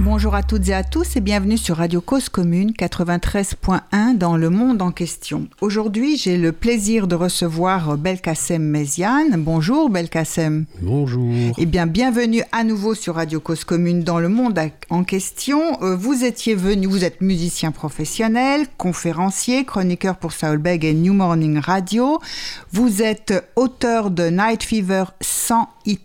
Bonjour à toutes et à tous et bienvenue sur Radio Cause Commune 93.1 dans le monde en question. Aujourd'hui, j'ai le plaisir de recevoir Belkacem Méziane. Bonjour Belkacem. Bonjour. Eh bien, bienvenue à nouveau sur Radio Cause Commune dans le monde en question. Euh, vous étiez venu, vous êtes musicien professionnel, conférencier, chroniqueur pour Saulbeg et New Morning Radio. Vous êtes auteur de Night Fever 100 hits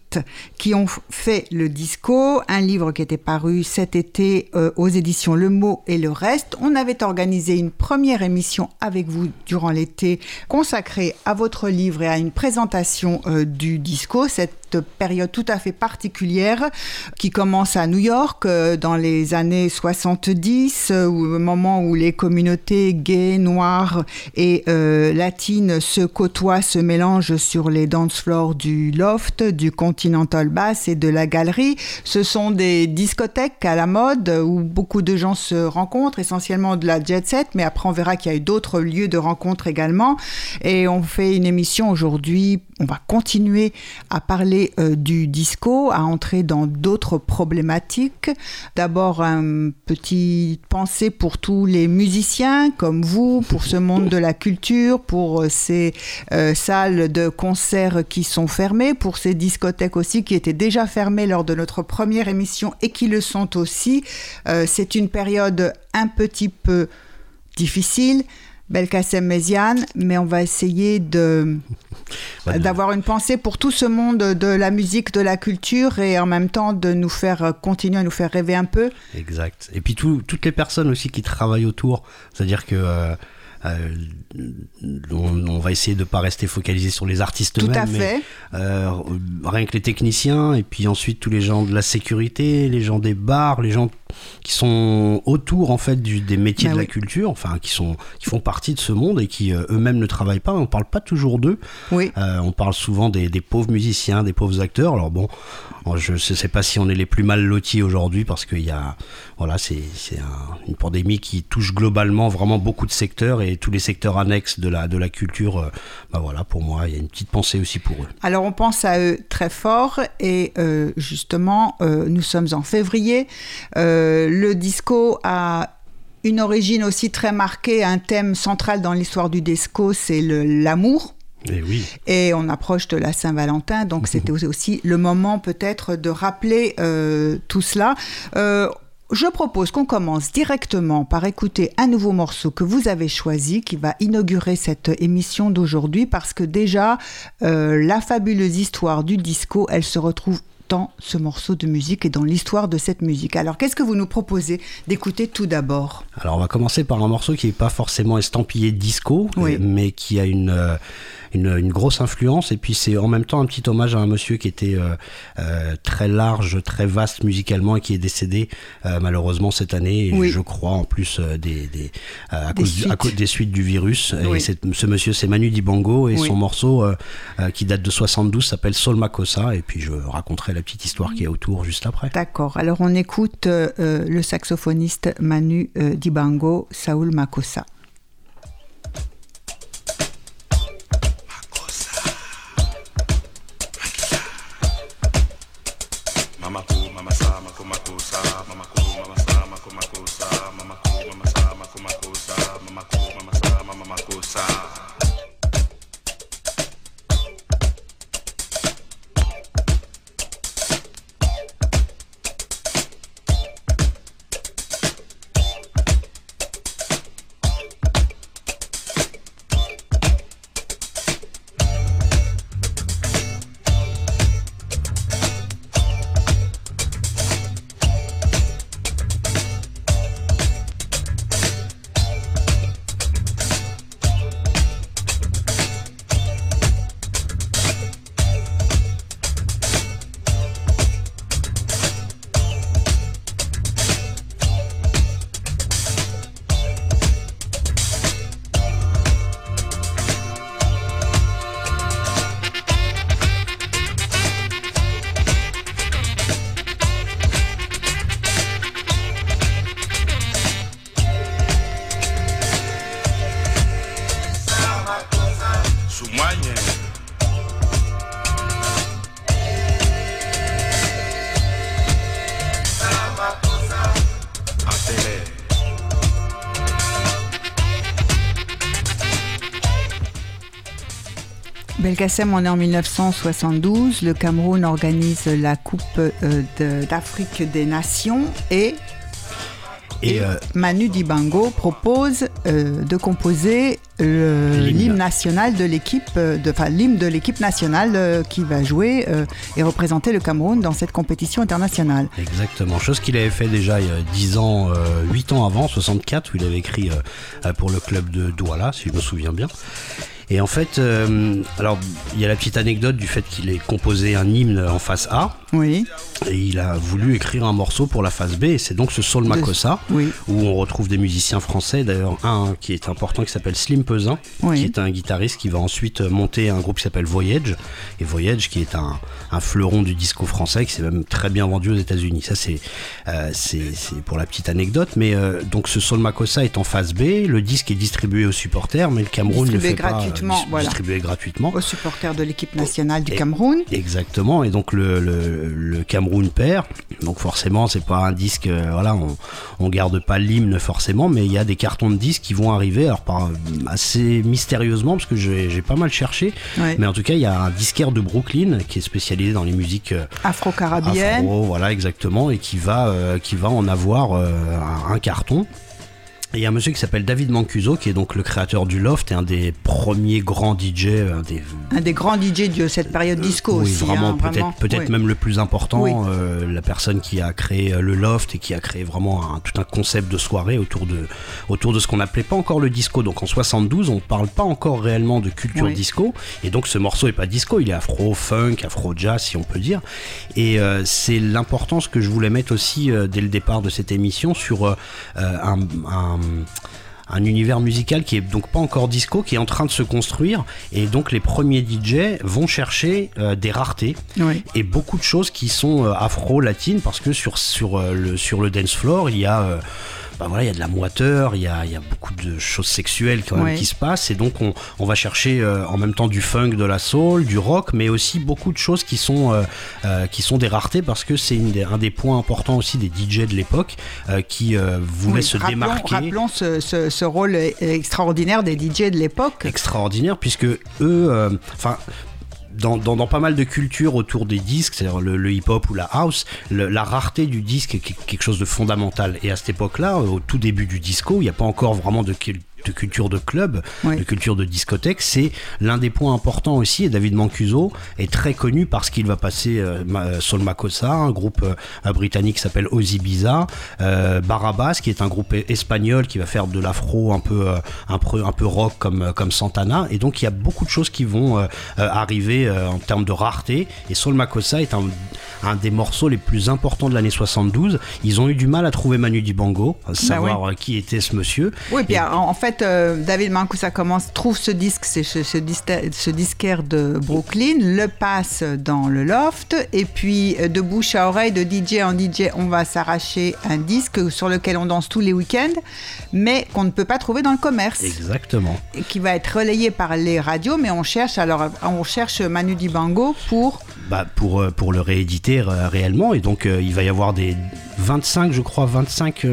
qui ont fait le disco, un livre qui était paru été euh, aux éditions Le Mot et le Reste. On avait organisé une première émission avec vous durant l'été consacrée à votre livre et à une présentation euh, du disco. Cette période tout à fait particulière qui commence à New York euh, dans les années 70, euh, au moment où les communautés gays, noires et euh, latines se côtoient, se mélangent sur les dance floors du loft, du Continental Bass et de la galerie. Ce sont des discothèques à la mode où beaucoup de gens se rencontrent, essentiellement de la jet set, mais après on verra qu'il y a eu d'autres lieux de rencontre également. Et on fait une émission aujourd'hui, on va continuer à parler euh, du disco, à entrer dans d'autres problématiques. D'abord, un petit pensée pour tous les musiciens comme vous, pour ce monde de la culture, pour euh, ces euh, salles de concert qui sont fermées, pour ces discothèques aussi qui étaient déjà fermées lors de notre première émission et qui le sont aussi. C'est une période un petit peu difficile. Belkacem Méziane, mais on va essayer de d'avoir une pensée pour tout ce monde de la musique, de la culture et en même temps de nous faire continuer à nous faire rêver un peu. Exact. Et puis toutes les personnes aussi qui travaillent autour, c'est-à-dire que euh, euh, on, va essayer de ne pas rester focalisé sur les artistes Tout à fait. Euh, rien que les techniciens, et puis ensuite tous les gens de la sécurité, les gens des bars, les gens qui sont autour en fait des métiers bah de la culture, enfin qui sont qui font partie de ce monde et qui euh, eux-mêmes ne travaillent pas. On parle pas toujours d'eux. Oui. on parle souvent des, pauvres musiciens, des pauvres acteurs. Alors bon, je ne sais pas si on est les plus mal lotis aujourd'hui parce qu'il y a voilà c'est une pandémie qui touche globalement vraiment beaucoup de secteurs et tous les secteurs annexes de la, de la culture, euh, bah voilà, pour moi, il y a une petite pensée aussi pour eux. Alors on pense à eux très fort et euh, justement, euh, nous sommes en février. le disco a une origine aussi très marquée, un thème central dans l'histoire du disco, c'est l'amour. Et, oui. et on approche de la Saint-Valentin, donc c'était aussi le moment peut-être de rappeler tout cela. Je propose qu'on commence directement par écouter un nouveau morceau que vous avez choisi qui va inaugurer cette émission d'aujourd'hui parce que déjà euh, la fabuleuse histoire du disco, elle se retrouve dans ce morceau de musique et dans l'histoire de cette musique. Alors qu'est-ce que vous nous proposez d'écouter tout d'abord? Alors on va commencer par un morceau qui n'est pas forcément estampillé disco, mais qui a une... Une, grosse influence. Et puis c'est en même temps un petit hommage à un monsieur qui était euh, euh, très large, très vaste musicalement et qui est décédé euh, malheureusement cette année. Et je crois en plus des, des, à, cause suites. des suites du virus. Et ce monsieur c'est Manu Dibango et son morceau qui date de 72 s'appelle Sol Makossa. Et puis je raconterai la petite histoire qui est autour juste après. D'accord. Alors on écoute le saxophoniste Manu Dibango, Saul Makossa. Belkacem, on est en 1972. Le Cameroun organise la Coupe d'Afrique des Nations et et, euh, Manu Dibango propose euh, de composer l'hymne national de l'équipe, euh, enfin l'hymne de l'équipe nationale qui va jouer et représenter le Cameroun dans cette compétition internationale. Exactement, chose qu'il avait fait déjà il y a 10 ans, 8 ans avant, 64, où il avait écrit pour le club de Douala, si je me souviens bien. Et en fait, alors il y a la petite anecdote du fait qu'il ait composé un hymne en face A. Oui. Et il a voulu écrire un morceau pour la phase B, et c'est donc ce Sol Makossa, où on retrouve des musiciens français, d'ailleurs un qui est important qui s'appelle Slim Pesin, qui est un guitariste qui va ensuite monter un groupe qui s'appelle Voyage, et Voyage qui est un, fleuron du disco français qui s'est même très bien vendu aux États-Unis. Ça c'est euh, pour la petite anecdote, mais euh, donc ce Sol Makossa est en phase B, le disque est distribué aux supporters, mais le Cameroun le fait gratuitement, distribué gratuitement aux supporters de l'équipe nationale du Cameroun. Exactement, et donc le, le Cameroun perd. Donc forcément, c'est pas un disque, euh, voilà, on, on garde pas l'hymne forcément, mais il y a des cartons de disques qui vont arriver, alors par, assez mystérieusement, parce que j'ai pas mal cherché, mais en tout cas, il y a un disquaire de Brooklyn qui est spécialisé dans les musiques euh, afro-carabien, voilà exactement, et qui va, euh, qui va en avoir un carton il y a un monsieur qui s'appelle David Mancuso, qui est donc le créateur du Loft et un des premiers grands DJ. Un des, un des grands DJ de cette période disco oui, aussi. Vraiment, hein, peut-être peut-être même le plus important. Euh, la personne qui a créé euh, le Loft et qui a créé vraiment un, tout un concept de soirée autour de, autour de ce qu'on appelait pas encore le disco. Donc en 72, on parle pas encore réellement de culture disco. Et donc ce morceau est pas disco, il est afro, funk, afro jazz, si on peut dire. Et euh, c'est l'importance que je voulais mettre aussi dès le départ de cette émission sur un un, univers musical qui est donc pas encore disco, qui est en train de se construire. Et donc les premiers DJ vont chercher euh, des raretés et beaucoup de choses qui sont euh, afro-latines parce que sur, sur, euh, le, sur le dance floor, il y a bah voilà, il y a de la moiteur, il y a, il y a beaucoup de choses sexuelles quand même qui se passent, et donc on, on va chercher euh, en même temps du funk, de la soul, du rock, mais aussi beaucoup de choses qui sont, euh, euh, qui sont des raretés parce que c'est un des points importants aussi des DJ de l'époque qui voulaient se démarquer. Rappelons ce, ce, ce, rôle extraordinaire des DJ de l'époque. Extraordinaire puisque eux, enfin dans, pas mal de cultures autour des disques, c'est-à-dire le, hip-hop ou la house, la rareté du disque est quelque chose de fondamental. Et à cette époque-là, au tout début du disco, il n'y a pas encore vraiment de de culture de club, de culture de discothèque, c'est l'un des points importants aussi. Et David Mancuso est très connu parce qu'il va passer euh, euh, Sol Makossa, un groupe euh, britannique qui s'appelle Ozzy Biza, Barabas, qui est un groupe espagnol qui va faire de l'afro un peu, un peu, un peu rock comme, comme Santana. Et donc il y a beaucoup de choses qui vont arriver en termes de rareté. Et Sol Makossa est un, un des morceaux les plus importants de l'année 72. Ils ont eu du mal à trouver Manu Dibango, à bah savoir qui était ce monsieur. Oui, bien en fait, euh, David ça commence, trouve ce disque, c'est ce, ce, disquaire de Brooklyn, le passe dans le loft, et puis euh, de bouche à oreille, de DJ en DJ, on va s'arracher un disque sur lequel on danse tous les week-ends, mais qu'on ne peut pas trouver dans le commerce. Exactement. Et qui va être relayé par les radios, mais on cherche alors on cherche Manu Dibango pour bah, pour, euh, pour le rééditer réellement. Et donc, il va y avoir des 25, je crois, 25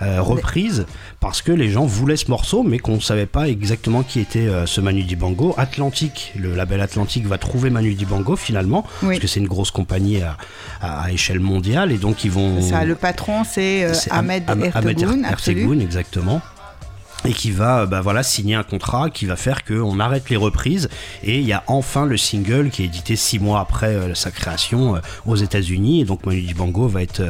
reprises parce que les gens voulaient ce morceau, mais qu'on ne savait pas exactement qui était euh, ce Manu Dibango. Atlantique, le label Atlantique va trouver Manu Dibango finalement, parce que c'est une grosse compagnie à, échelle mondiale, et donc ils vont. Ça, le patron, c'est euh, Ahmed, Ertegun, exactement et qui va bah voilà signer un contrat qui va faire qu'on arrête les reprises et il y a enfin le single qui est édité six mois après euh, sa création aux États-Unis et donc Manu Dibango va être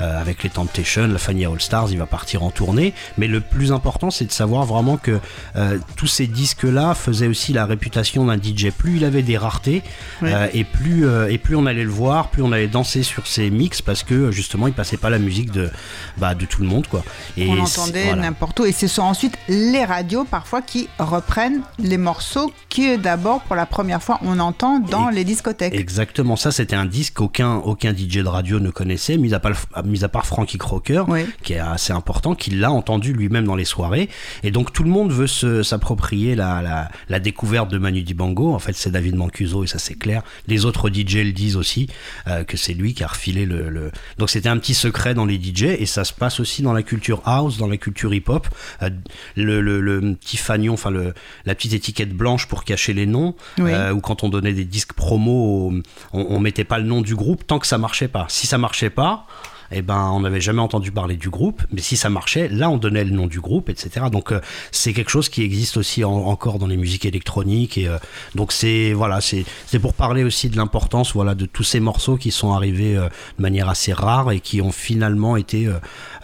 euh, avec les Temptations, la Fania All Stars, il va partir en tournée. Mais le plus important, c'est de savoir vraiment que euh, tous ces disques-là faisaient aussi la réputation d'un DJ. Plus il avait des raretés, euh, et, plus, et plus on allait le voir, plus on allait danser sur ses mix parce que justement, il passait pas la musique de, bah, de tout le monde. Quoi. Et on entendait n'importe où. Et ce sont ensuite les radios parfois qui reprennent les morceaux que d'abord, pour la première fois, on entend dans les discothèques. Exactement. Ça, c'était un disque qu'aucun aucun DJ de radio ne connaissait, mis à part, mis à part Frankie Crocker, qui est assez important, qui l'a entendu lui-même dans les soirées. Et donc tout le monde veut s'approprier la, la, découverte de Manu Dibango. En fait, c'est David Mancuso et ça c'est clair. Les autres DJ le disent aussi euh, que c'est lui qui a refilé le. Donc c'était un petit secret dans les DJ et ça se passe aussi dans la culture house, dans la culture hip-hop. Euh, le, le, petit fanion, enfin le, la petite étiquette blanche pour cacher les noms, ou quand on donnait des disques promo, on, on mettait pas le nom du groupe tant que ça marchait pas. Si ça marchait pas, eh ben, on n'avait jamais entendu parler du groupe, mais si ça marchait, là, on donnait le nom du groupe, etc. Donc, euh, c'est quelque chose qui existe aussi encore dans les musiques électroniques. Et euh, donc, c'est voilà, c'est pour parler aussi de l'importance, voilà, de tous ces morceaux qui sont arrivés euh, de manière assez rare et qui ont finalement été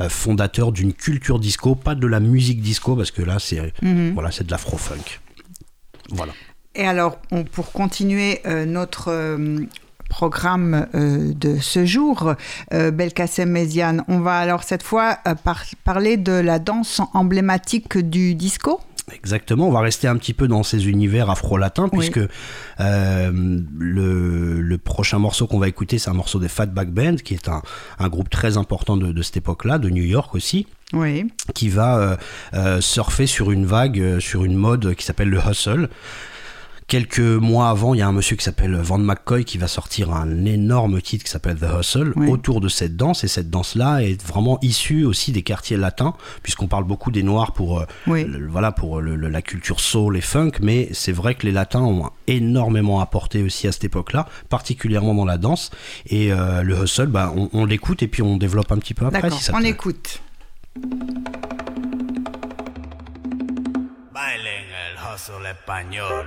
fondateurs d'une culture disco, pas de la musique disco, parce que là, c'est mhm. voilà, c'est de l'afro-funk. Voilà. Et alors, on, pour continuer notre programme euh, de ce jour, euh, Belkacem Méziane. On va alors cette fois euh, parler de la danse emblématique du disco. Exactement, on va rester un petit peu dans ces univers afro-latins, puisque le, prochain morceau qu'on va écouter, c'est un morceau des Fatback Band, qui est un, groupe très important de, cette époque-là, de New York aussi. Oui. qui va surfer sur une vague, sur une mode qui s'appelle le hustle. Quelques mois avant, il y a un monsieur qui s'appelle Van McCoy qui va sortir un énorme titre qui s'appelle The Hustle autour de cette danse. Et cette danse-là est vraiment issue aussi des quartiers latins, puisqu'on parle beaucoup des Noirs pour, euh, voilà, pour la culture soul et funk. Mais c'est vrai que les Latins ont énormément apporté aussi à cette époque-là, particulièrement dans la danse. Et euh, le Hustle, bah, on, l'écoute et puis on développe un petit peu après. Si on écoute. Bailen el hustle español.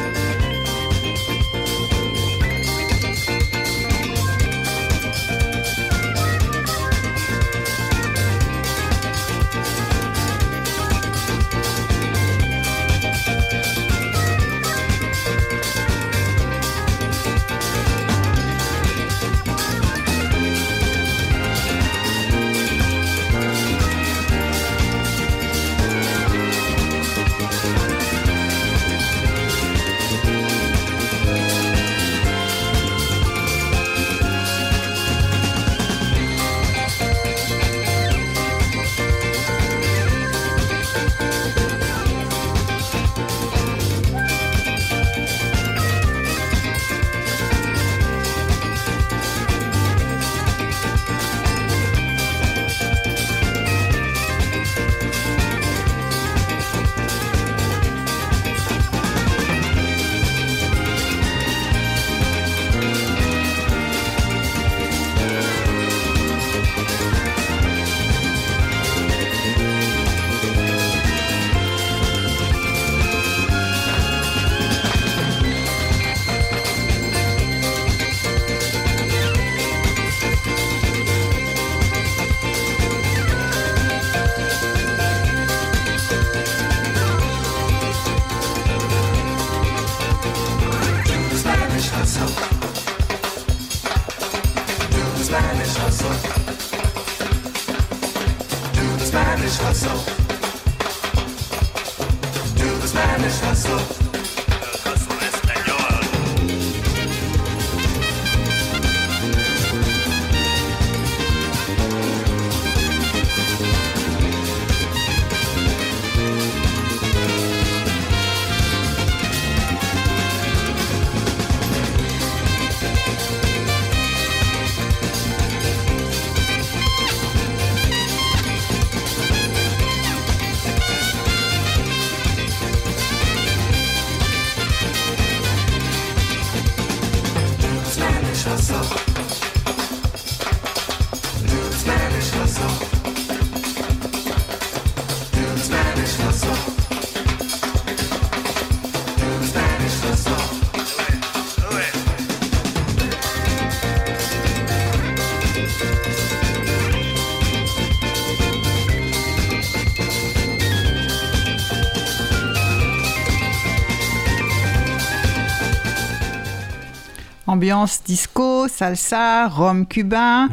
Ambiance disco, salsa, rhum cubain.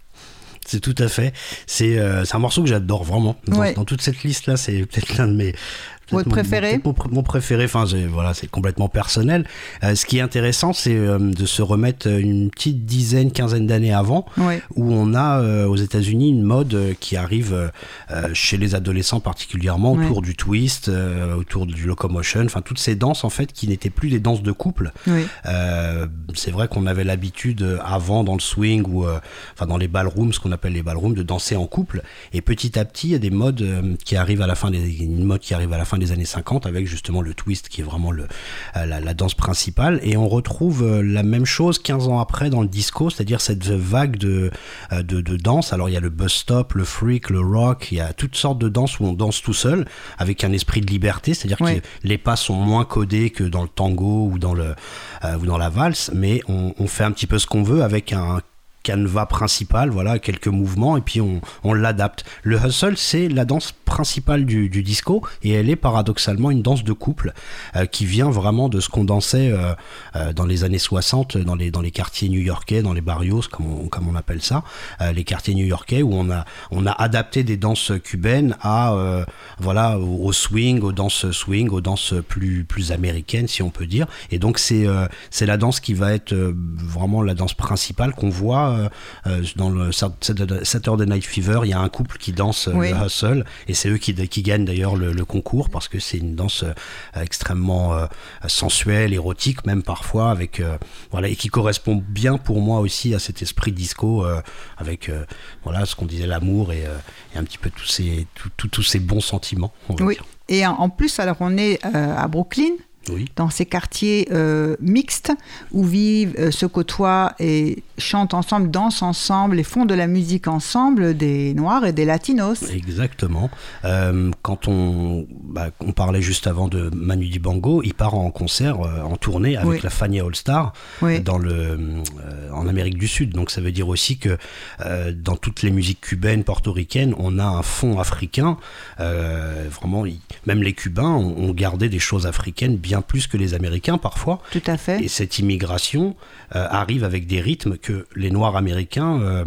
c'est tout à fait. C'est euh, un morceau que j'adore vraiment. Dans, toute cette liste-là, c'est peut-être l'un de mes, Votre préféré mon, préféré, enfin voilà, c'est complètement personnel. Euh, ce qui est intéressant, c'est euh, de se remettre une petite dizaine, quinzaine d'années avant, où on a euh, aux États-Unis une mode qui arrive chez les adolescents particulièrement autour du twist, autour du locomotion, enfin toutes ces danses en fait qui n'étaient plus des danses de couple. c'est vrai qu'on avait l'habitude avant dans le swing ou enfin dans les ballrooms, ce qu'on appelle les ballrooms, de danser en couple. Et petit à petit, il y a des modes qui arrivent à la fin des une mode qui arrive à la fin des années 50 avec justement le twist qui est vraiment le, euh, la, danse principale. Et on retrouve euh, la même chose 15 ans après dans le disco, c'est-à-dire cette vague de, euh, de, de, danse. Alors il y a le bus stop, le freak, le rock, il y a toutes sortes de danses où on danse tout seul avec un esprit de liberté, c'est-à-dire que les pas sont moins codés que dans le tango ou dans, le, ou dans la valse, mais on, on fait un petit peu ce qu'on veut avec un canevas principal, voilà, quelques mouvements, et puis on, on l'adapte. Le hustle, c'est la danse principale du, du, disco, et elle est paradoxalement une danse de couple, euh, qui vient vraiment de ce qu'on dansait euh, euh, dans les années 60, dans les, dans les quartiers new-yorkais, dans les barrios, comme on, comme on appelle ça, les quartiers new-yorkais, où on a, on a adapté des danses cubaines à, voilà, au, swing, aux danses swing, aux danses plus, plus américaines, si on peut dire. Et donc c'est c'est la danse qui va être vraiment la danse principale qu'on voit euh, euh, dans le Saturday Night Fever, il y a un couple qui danse euh, le hustle et c'est eux qui, qui gagnent d'ailleurs le, concours parce que c'est une danse extrêmement sensuelle, érotique même parfois, avec voilà et qui correspond bien pour moi aussi à cet esprit disco avec voilà ce qu'on disait l'amour et, un petit peu tous ces tous ces bons sentiments. oui. Et en plus, alors on est à Brooklyn dans ces quartiers euh, mixtes où vivent, euh, se côtoient et chantent ensemble, dansent ensemble et font de la musique ensemble des Noirs et des Latinos. Exactement. Euh, quand on, bah, on parlait juste avant de Manu Dibango, il part en concert, en tournée avec la Fania All Star dans le, en Amérique du Sud. Donc ça veut dire aussi que dans toutes les musiques cubaines, portoricaines, on a un fond africain. vraiment, même les Cubains ont, ont gardé des choses africaines bien plus que les Américains parfois. Tout à fait. Et cette immigration euh, arrive avec des rythmes que les Noirs américains euh,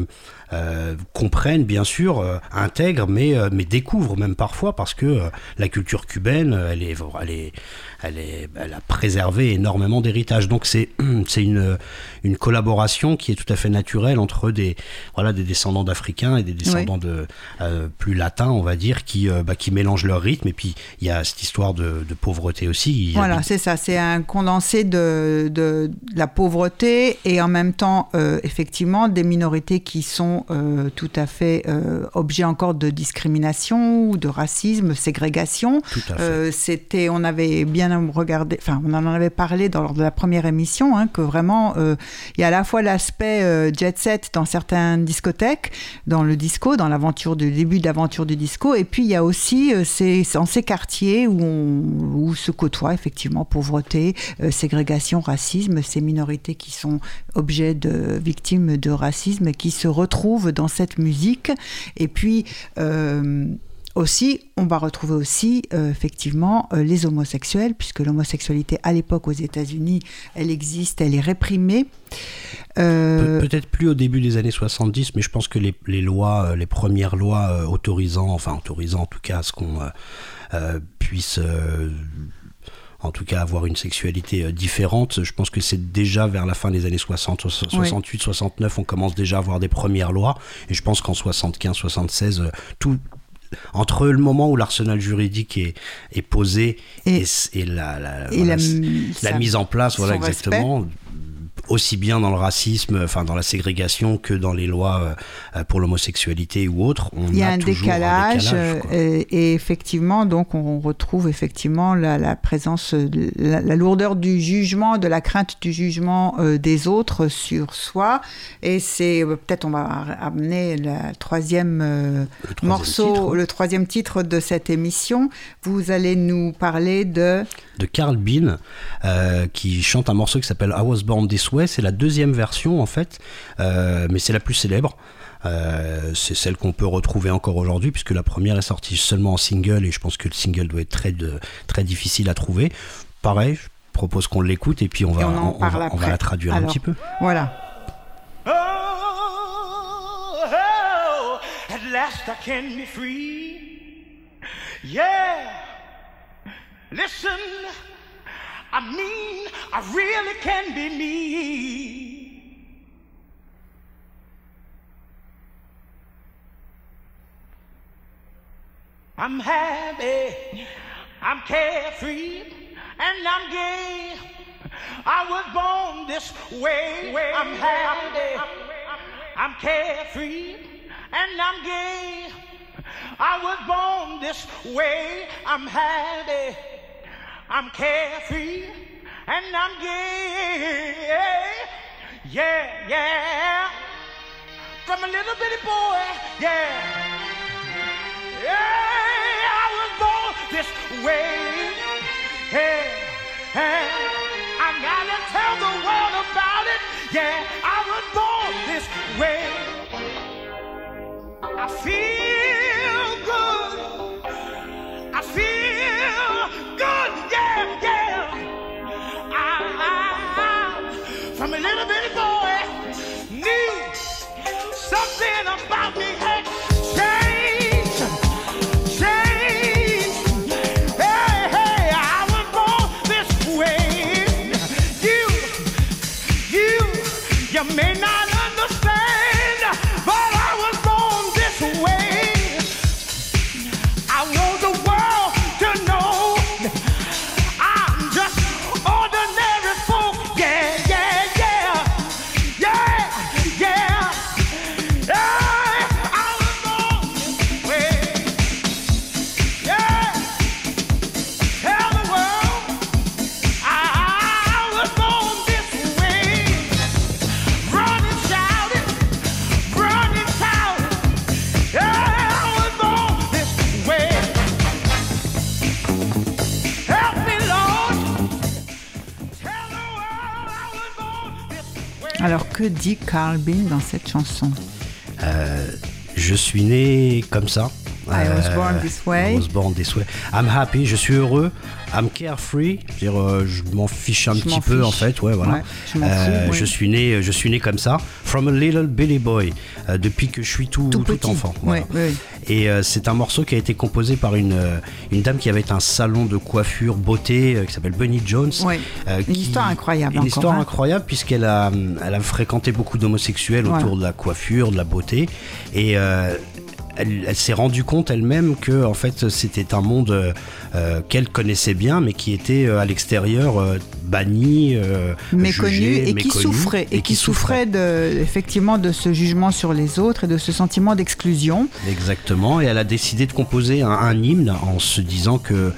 euh, comprennent bien sûr, intègrent, mais, mais découvrent même parfois parce que la culture cubaine, elle est, elle est, elle, a préservé énormément d'héritage. Donc c'est une, une collaboration qui est tout à fait naturelle entre des, voilà, des descendants d'Africains et des descendants de, euh, plus latins, on va dire, qui, euh, bah, qui mélangent leur rythme. Et puis il y a cette histoire de, pauvreté aussi. Voilà, c'est ça. C'est un condensé de, de, la pauvreté et en même temps, euh, effectivement, des minorités qui sont tout à fait objets encore de discrimination ou de racisme, ségrégation. C'était, on avait bien regarder, enfin, on en avait parlé dans, lors de la première émission, hein, que vraiment, euh, il y a à la fois l'aspect euh, jet set dans certaines discothèques, dans le disco, dans l'aventure du début d'aventure du disco, et puis il y a aussi euh, ces, dans ces quartiers où, on, où se côtoient effectivement pauvreté, ségrégation, racisme, ces minorités qui sont objets de victimes de racisme, qui se retrouvent dans cette musique, et puis aussi, on va retrouver aussi euh, effectivement euh, les homosexuels, puisque l'homosexualité à l'époque aux États-Unis, elle existe, elle est réprimée. Euh, peut-être plus au début des années 70, mais je pense que les, lois, les premières lois autorisant, enfin autorisant en tout cas ce qu'on puisse en tout cas avoir une sexualité différente. Je pense que c'est déjà vers la fin des années 60, 68, 69, on commence déjà à avoir des premières lois. Et je pense qu'en 75, 76, tout, entre le moment où l'arsenal juridique est, est posé et, la, la, mise en place, voilà exactement, aussi bien dans le racisme, enfin dans la ségrégation que dans les lois euh, pour l'homosexualité ou autre. On Il y a, un, décalage, euh, et, effectivement, donc on retrouve effectivement la, présence, la, lourdeur du jugement, de la crainte du jugement euh, des autres sur soi. Et c'est peut-être on va amener le troisième, morceau, le troisième titre de cette émission. Vous allez nous parler de de Carl Bean qui chante un morceau qui s'appelle I Was Born This Way c'est la deuxième version en fait, euh, mais c'est la plus célèbre. Euh, c'est celle qu'on peut retrouver encore aujourd'hui, puisque la première est sortie seulement en single, et je pense que le single doit être très, très difficile à trouver. Pareil, je propose qu'on l'écoute, et puis on va, on, va, la traduire un petit peu. Voilà. Oh, oh, at last I can be free. Yeah. Listen, I mean, I really can be me. I'm happy, I'm carefree, and I'm gay. I was born this way. I'm happy, I'm carefree, and I'm gay. I was born this way. I'm happy, I'm carefree, and I'm gay. Yeah, yeah. From a little bitty boy, yeah. Yeah, I was born this way. Hey, hey, I gotta tell the world about it. Yeah, I was born this way. I feel A little bitty boy, need something about me. Hey, que dit Carl Bean dans cette chanson Je suis né comme ça. I was born this way. I was born this way. I'm happy, je suis heureux. I'm carefree, c'est-à-dire euh, je m'en fiche un Je petit peu en fait, ouais voilà. Ouais, je fous, oui. Je suis né, je suis né comme ça. From a little Billy boy, euh, depuis que je suis tout, Tout enfant. voilà. Ouais, ouais. Et euh, c'est un morceau qui a été composé par une, euh, une dame qui avait un salon de coiffure beauté euh, qui s'appelle Bunny Jones. Euh, Une histoire incroyable Une encore, histoire hein. incroyable puisqu'elle a, elle a fréquenté beaucoup d'homosexuels autour de la coiffure, de la beauté. Et euh, elle, elle s'est rendue compte elle-même que en fait c'était un monde euh, euh, qu'elle connaissait bien mais qui était euh, à l'extérieur euh, banni, méconnu jugé, et qui souffrait et, qui souffrait de, effectivement de ce jugement sur les autres et de ce sentiment d'exclusion. Exactement, et elle a décidé de composer un, un hymne en se disant que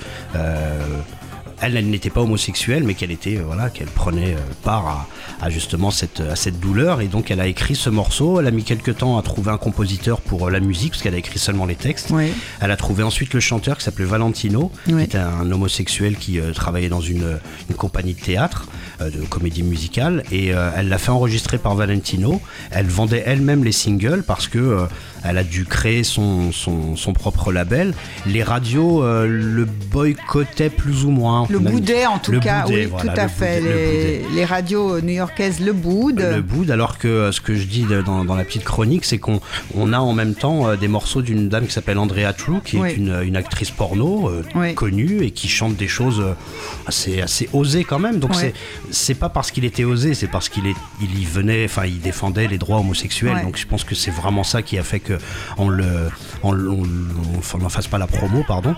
elle, elle n'était pas homosexuelle, mais qu'elle était, euh, voilà, qu'elle prenait euh, part à, à justement cette, à cette douleur, et donc elle a écrit ce morceau. Elle a mis quelques temps à trouver un compositeur pour euh, la musique, parce qu'elle a écrit seulement les textes. Oui. Elle a trouvé ensuite le chanteur qui s'appelait Valentino, Oui. qui était un homosexuel qui euh, travaillait dans une, une compagnie de théâtre, euh, de comédie musicale, et elle l'a fait enregistrer par Valentino. Elle vendait elle-même les singles parce que elle a dû créer son, son, son propre label. Les radios euh, le boycottaient plus ou moins. Le boudet en tout le cas, boudet, oui, voilà, tout à le fait. boudet, les, radios new-yorkaises le boudent. Le boud, alors que euh, ce que je dis dans, dans la petite chronique, c'est qu'on on a en même temps euh, des morceaux d'une dame qui s'appelle Andrea True, qui Oui. est une, une actrice porno euh, Oui. connue et qui chante des choses assez, assez osées quand même. Donc Ouais. c'est pas parce qu'il était osé, c'est parce qu'il il y venait, enfin il défendait les droits homosexuels. Donc je pense que c'est vraiment ça qui a fait que on le, fasse pas la promo, pardon.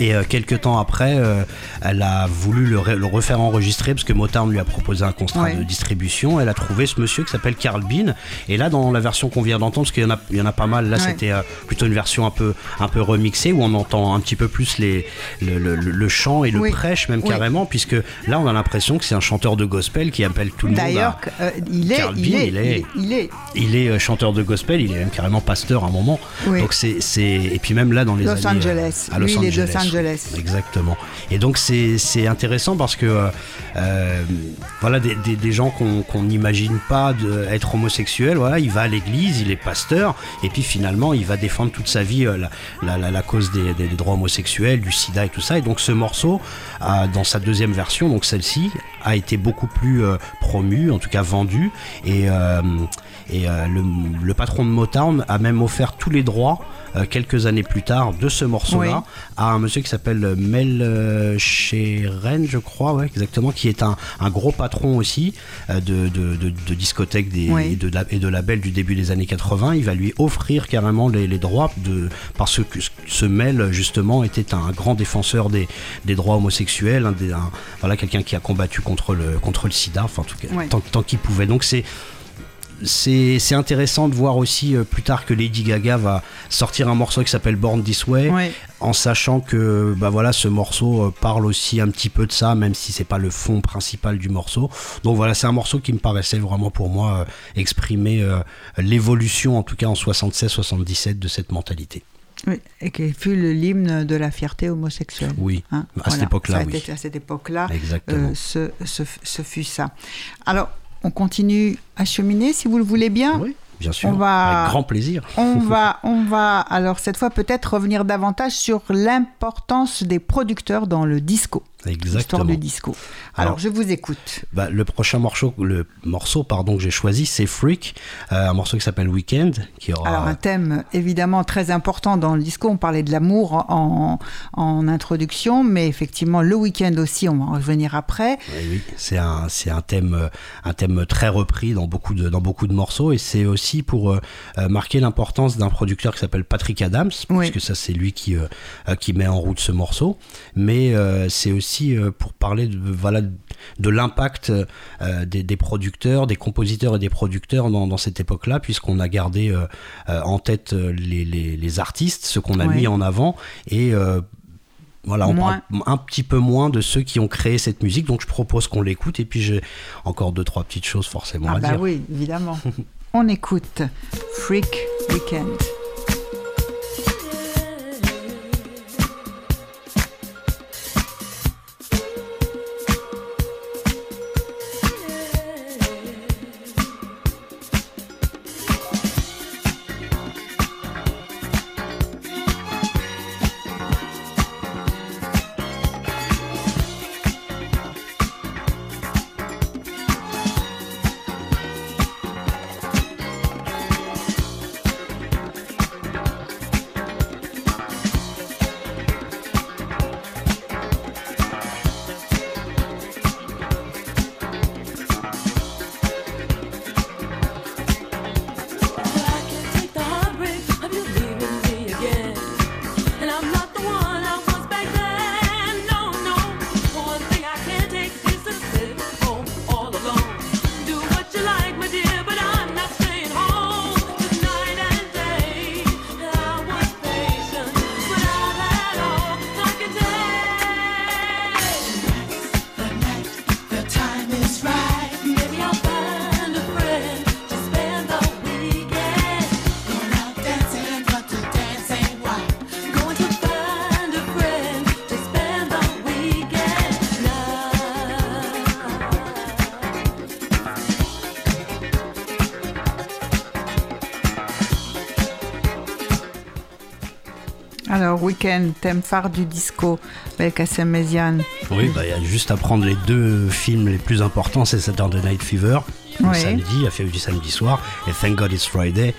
Et euh, quelques temps après, euh, elle a voulu le, re- le refaire enregistrer parce que Motown lui a proposé un contrat Ouais. de distribution. Elle a trouvé ce monsieur qui s'appelle Carl Bean. Et là, dans la version qu'on vient d'entendre, parce qu'il y en a, il y en a pas mal, là Ouais. c'était euh, plutôt une version un peu, un peu remixée où on entend un petit peu plus les, le, le- le- le chant et le Oui. prêche même Oui. carrément, puisque là on a l'impression que c'est un chanteur de gospel qui appelle tout le monde. D'ailleurs, euh, il, il, est, il est- il est il est chanteur de gospel, il est même carrément pasteur à un moment. Oui. Donc c'est, et puis même là dans les Los années, Angeles. à Los Lui, il Angeles. Angeles. Exactement. Et donc c'est, intéressant parce que euh, euh, voilà des, des- des gens qu'on, qu'on n'imagine pas de, être homosexuels. Voilà, il va à l'église, il est pasteur, et puis finalement il va défendre toute sa vie euh, la, la, la- cause des, droits homosexuels, du SIDA et tout ça. Et donc ce morceau, dans sa deuxième version, donc celle-ci, a été beaucoup plus promu, en tout cas vendu, et et le, le patron de Motown a même offert tous les droits quelques années plus tard de ce morceau-là Oui. à un, monsieur qui s'appelle Mel Cheren, je crois, ouais, exactement, qui est un, un gros patron aussi de, de, de, de discothèques des, et, de, et de labels du début des années 80. Il va lui offrir carrément les, les droits de, parce que ce Mel, justement, était un grand défenseur des, des droits homosexuels, un, des, un, voilà, quelqu'un qui a combattu contre le, contre le sida, enfin, en tout cas, Ouais. tant, tant qu'il pouvait. Donc, c'est c'est c'est intéressant de voir aussi euh, plus tard que Lady Gaga va sortir un morceau qui s'appelle Born This Way, Ouais. en sachant que bah voilà ce morceau euh, parle aussi un petit peu de ça, même si c'est pas le fond principal du morceau. Donc voilà, c'est un morceau qui me paraissait vraiment pour moi euh, exprimer euh, l'évolution, en tout cas en 76-77, de cette mentalité. Oui, et qui fut l'hymne de la fierté homosexuelle. Oui, Hein, à cette époque-là, Ça a oui. à cette époque-là, Exactement. euh, ce, ce, ce fut ça. Alors, on continue à cheminer, si vous le voulez bien. Oui, bien sûr, On va- avec grand plaisir. On va, on va, alors cette fois peut-être revenir davantage sur l'importance des producteurs dans le disco, Exactement. du disco. Alors, Alors- je vous écoute. Bah, le prochain morceau, le morceau pardon que j'ai choisi, c'est Freak, euh, un morceau qui s'appelle Weekend, qui aura. Alors un thème évidemment très important dans le disco, on parlait de l'amour en, en introduction, mais effectivement le week-end aussi, on va en revenir après. Oui, oui, c'est un, c'est un thème, un thème très repris dans beaucoup de, dans beaucoup de morceaux et c'est aussi pour euh, euh, marquer l'importance d'un producteur qui s'appelle Patrick Adams, Oui. puisque ça c'est lui qui, euh, qui met en route ce morceau. Mais c'est aussi euh, pour parler de, voilà, de l'impact euh, des, des producteurs, des compositeurs et des producteurs dans, dans cette époque-là, puisqu'on a gardé euh, en tête les, les, les artistes, ce qu'on a mis en avant et voilà, on Moins. parle un petit peu moins de ceux qui ont créé cette musique, donc je propose qu'on l'écoute et puis j'ai encore deux trois petites choses forcément Ah à bah dire. oui, évidemment. on écoute Freak Weekend. Weekend, thème phare du disco, Belkacem Méziane. Oui, bah, il y a juste à prendre les deux films les plus importants, c'est Saturday Night Fever, le Oui. samedi, la fête du samedi soir, et Thank God It's Friday.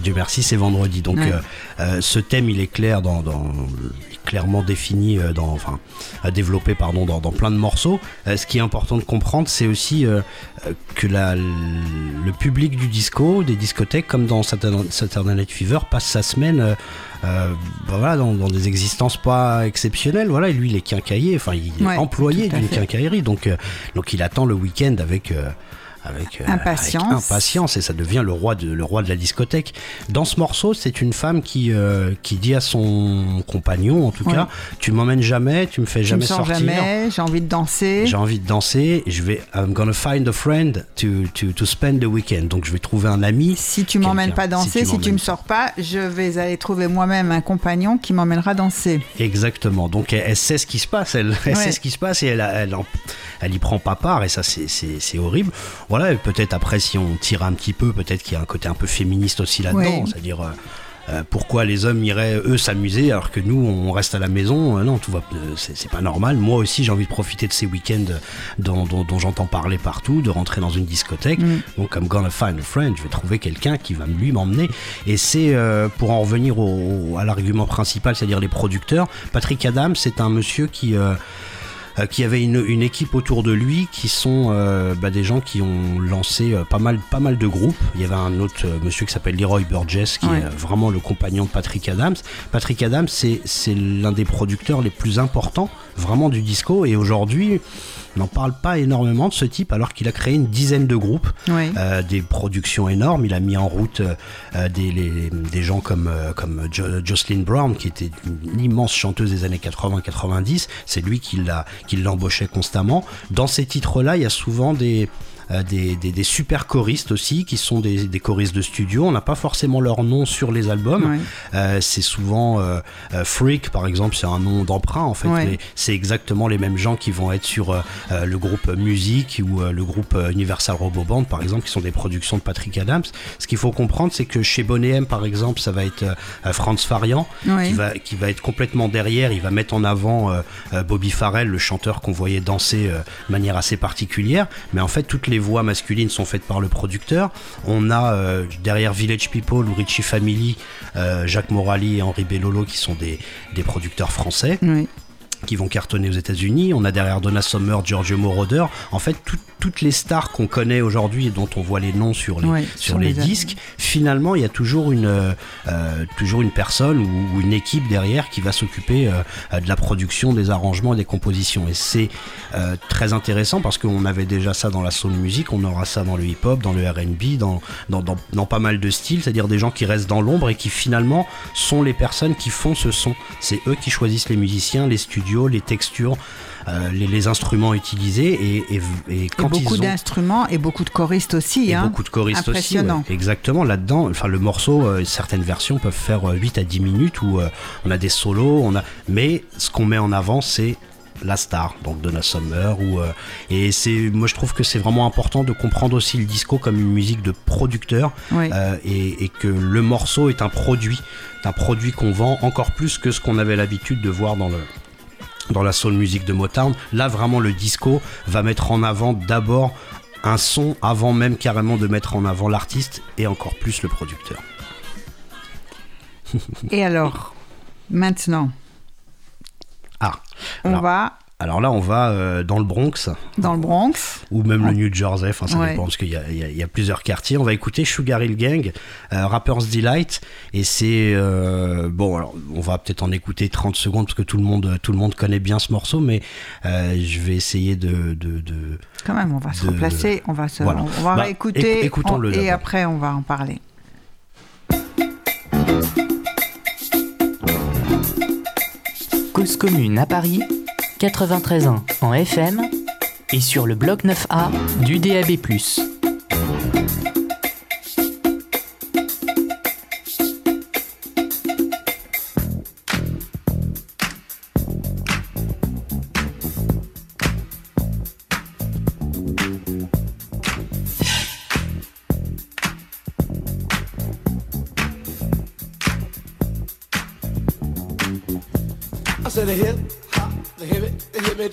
Dieu merci, c'est vendredi. Donc Ouais. euh, euh, ce thème, il est clair dans, clairement défini euh, dans, enfin, développé pardon dans, dans plein de morceaux. Euh, ce qui est important de comprendre, c'est aussi euh, que la, le public du disco, des discothèques, comme dans Saturday Night Fever, passe sa semaine. Euh, bah voilà, dans, dans des existences pas exceptionnelles. Voilà, et lui, il est quincailler, enfin, il est Ouais, employé d'une quincaillerie, donc, euh, donc il attend le week-end avec. euh, avec, euh, Impatience. avec impatience et ça devient le roi de le roi de la discothèque. Dans ce morceau, c'est une femme qui euh, qui dit à son compagnon, en tout cas, tu m'emmènes jamais, tu me fais Je jamais me sortir. jamais, j'ai envie de danser. J'ai envie de danser, je vais I'm gonna find a friend to, to, to spend the weekend. Donc je vais trouver un ami. Si tu m'emmènes pas danser, si tu, m'emmènes me sors pas, je vais aller trouver moi-même un compagnon qui m'emmènera danser. Exactement. Donc elle, elle sait ce qui se passe, elle, elle Ouais. sait ce qui se passe et elle, elle, elle y prend pas part et ça c'est horrible. Voilà, et peut-être après si on tire un petit peu, peut-être qu'il y a un côté un peu féministe aussi là-dedans, c'est-à-dire euh, euh, pourquoi les hommes iraient eux s'amuser alors que nous on reste à la maison Euh, Non, tout va, euh, c'est pas normal. Moi aussi j'ai envie de profiter de ces week-ends dont, dont- dont j'entends parler partout, de rentrer dans une discothèque. Donc I'm gonna find a friend. Je vais trouver quelqu'un qui va lui m'emmener. Et c'est pour en revenir au- à l'argument principal, c'est-à-dire les producteurs. Patrick Adams, c'est un monsieur qui qui avait une, une équipe autour de lui qui sont euh, bah, des gens qui ont lancé euh, pas mal pas mal de groupes. Il y avait un autre euh, monsieur qui s'appelle Leroy Burgess qui Ouais. est euh, vraiment le compagnon de Patrick Adams. Patrick Adams c'est l'un des producteurs les plus importants vraiment du disco et aujourd'hui on n'en parle pas énormément de ce type alors qu'il a créé une dizaine de groupes euh, des productions énormes. Il a mis en route euh, des, les- des gens comme, euh, comme Jo- Jocelyn Brown, qui était une immense chanteuse des années 80-90. C'est lui qui l'embauchait constamment. Dans ces titres-là, il y a souvent des des, des- des super choristes aussi qui sont des, des choristes de studio. On n'a pas forcément leur nom sur les albums. Ouais. Euh, c'est souvent euh, euh, Freak par exemple, c'est un nom d'emprunt en fait. Ouais. mais c'est exactement les mêmes gens qui vont être sur euh, euh, le groupe Music ou euh, le groupe euh, Universal Robo Band par exemple, qui sont des productions de Patrick Adams. Ce qu'il faut comprendre, c'est que chez Bonnet M par exemple, ça va être euh, Franz Farian qui va qui va être complètement derrière. Il va mettre en avant euh, euh, Bobby Farrell, le chanteur qu'on voyait danser euh, de manière assez particulière. Mais en fait, toutes les voix masculines sont faites par le producteur. On a euh, derrière Village People ou Richie Family, euh, Jacques Morali et Henri Bellolo qui sont des, producteurs français. Qui vont cartonner aux États-Unis. On a derrière Donna Summer, Giorgio Moroder. En fait, tout- toutes les stars qu'on connaît aujourd'hui et dont on voit les noms sur les, Ouais, sur sur les, les disques, finalement, il y a toujours une, euh, euh, toujours une personne ou, ou une équipe derrière qui va s'occuper euh, euh, de la production, des arrangements et des compositions. Et c'est euh, très intéressant parce qu'on avait déjà ça dans la soul music, on aura ça dans le hip-hop, dans le R&B, dans, dans, dans, dans pas mal de styles, c'est-à-dire des gens qui restent dans l'ombre et qui finalement sont les personnes qui font ce son. C'est eux qui choisissent les musiciens, les studios, les textures, euh, les, les instruments utilisés et, et, et Et quand beaucoup ils ont d'instruments et beaucoup de choristes aussi. et hein. beaucoup de choristes aussi. Impressionnant. ouais. Exactement, là-dedans, enfin le morceau, euh, certaines versions peuvent faire euh, 8 à 10 minutes où euh, on a des solos, on a mais ce qu'on met en avant c'est la star, donc Donna Summer ou euh, et c'est moi je trouve que c'est vraiment important de comprendre aussi le disco comme une musique de producteur Oui. euh, et, et que le morceau est un produit, un produit qu'on vend encore plus que ce qu'on avait l'habitude de voir dans le dans la soul music de Motown. Là, vraiment, le disco va mettre en avant d'abord un son avant même carrément de mettre en avant l'artiste et encore plus le producteur. Et alors, maintenant, Ah, on Alors. va alors là, on va euh, dans le Bronx dans le Bronx. ou même le New Jersey, enfin ça Ouais. dépend parce qu'il y, a- y y plusieurs quartiers. On va écouter Sugar Hill Gang, euh, Rapper's Delight, et c'est euh, bon. Alors, on va peut-être en écouter 30 secondes parce que tout le monde, tout le monde connaît bien ce morceau, mais euh, je vais essayer de, de, de- Quand même, on va se de- replacer, on va se, Voilà. on va Bah, réécouter éc- écoutons-le on- et après on va en parler. Cause commune à Paris, 93 ans en FM et sur le bloc 9A du DAB+.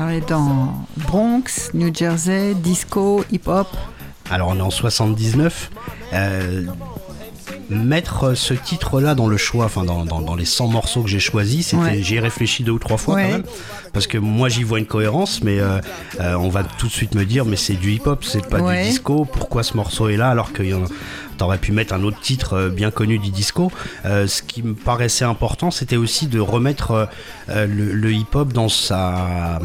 On est dans Bronx, New Jersey, disco, hip-hop. Alors on est en 79. Euh, mettre ce titre-là dans le choix, enfin dans, dans- dans les 100 morceaux que j'ai choisis, Ouais. j'y ai réfléchi deux ou trois fois Ouais. quand même, parce que moi j'y vois une cohérence, mais euh, euh, on va tout de suite me dire, mais c'est du hip-hop, c'est pas Ouais. du disco, pourquoi ce morceau est là alors que y en a- T'aurais pu mettre un autre titre euh, bien connu du disco. Euh, ce qui me paraissait important, c'était aussi de remettre euh, le hip-hop dans sa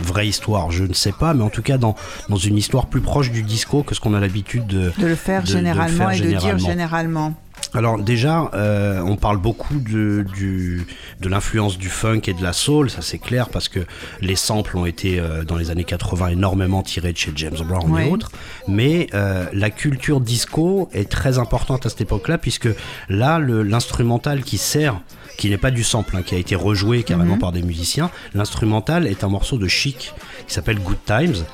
vraie histoire, je ne sais pas, mais en tout cas dans, dans une histoire plus proche du disco que ce qu'on a l'habitude de, De le faire de- de le généralement faire et de dire généralement. Alors déjà, euh, on parle beaucoup de, du, de l'influence du funk et de la soul, ça c'est clair parce que les samples ont été euh, dans les années 80 énormément tirés de chez James Brown et autres. Mais euh, la culture disco est très importante à cette époque-là puisque là, l'instrumental qui sert qui n'est pas du sample, hein, qui a été rejoué carrément par des musiciens. L'instrumental est un morceau de Chic qui s'appelle Good Times.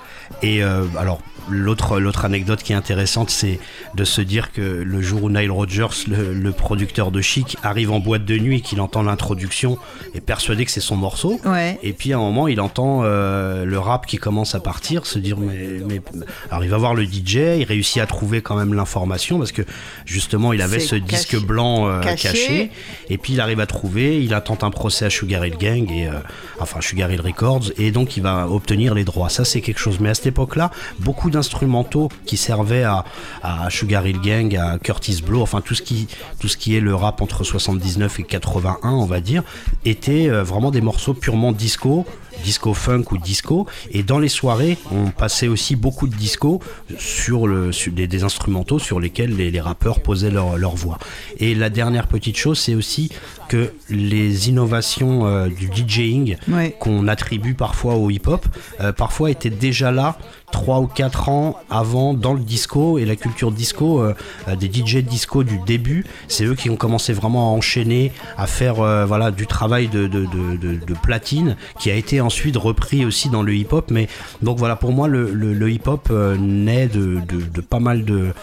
Et euh, alors, l'autre l'autre anecdote qui est intéressante, c'est de se dire que le jour où Nile Rodgers, le, le producteur de Chic, arrive en boîte de nuit et qu'il entend l'introduction, est persuadé que c'est son morceau. Ouais. Et puis à un moment, il entend euh, le rap qui commence à partir, se dire mais, mais alors il va voir le DJ, il réussit à trouver quand même l'information parce que justement il avait C'est ce caché- disque blanc euh, caché. caché. et puis il arrive à trouver, il intente un procès à Sugar Hill Gang et euh, enfin Sugar Hill Records et donc il va obtenir les droits. Ça c'est quelque chose. Mais cette époque-là, beaucoup d'instrumentaux qui servaient à, à Sugar Hill Gang, à Curtis Blow, enfin tout ce qui tout ce qui est le rap entre 79 et 81, on va dire, étaient euh, vraiment des morceaux purement disco, disco funk ou disco. Et dans les soirées, on passait aussi beaucoup de disco sur, le, sur des, des instrumentaux sur lesquels les, les rappeurs posaient leur, leur voix. Et la dernière petite chose, c'est aussi que les innovations euh, du DJing Ouais. qu'on attribue parfois au hip-hop, euh, parfois étaient déjà là trois ou quatre ans avant dans le disco et la culture disco euh, des DJ disco du début c'est eux qui ont commencé vraiment à enchaîner à faire voilà du travail de, de, de, de- de platine qui a été ensuite repris aussi dans le hip-hop mais donc voilà pour moi le, hip-hop euh, naît de, pas mal de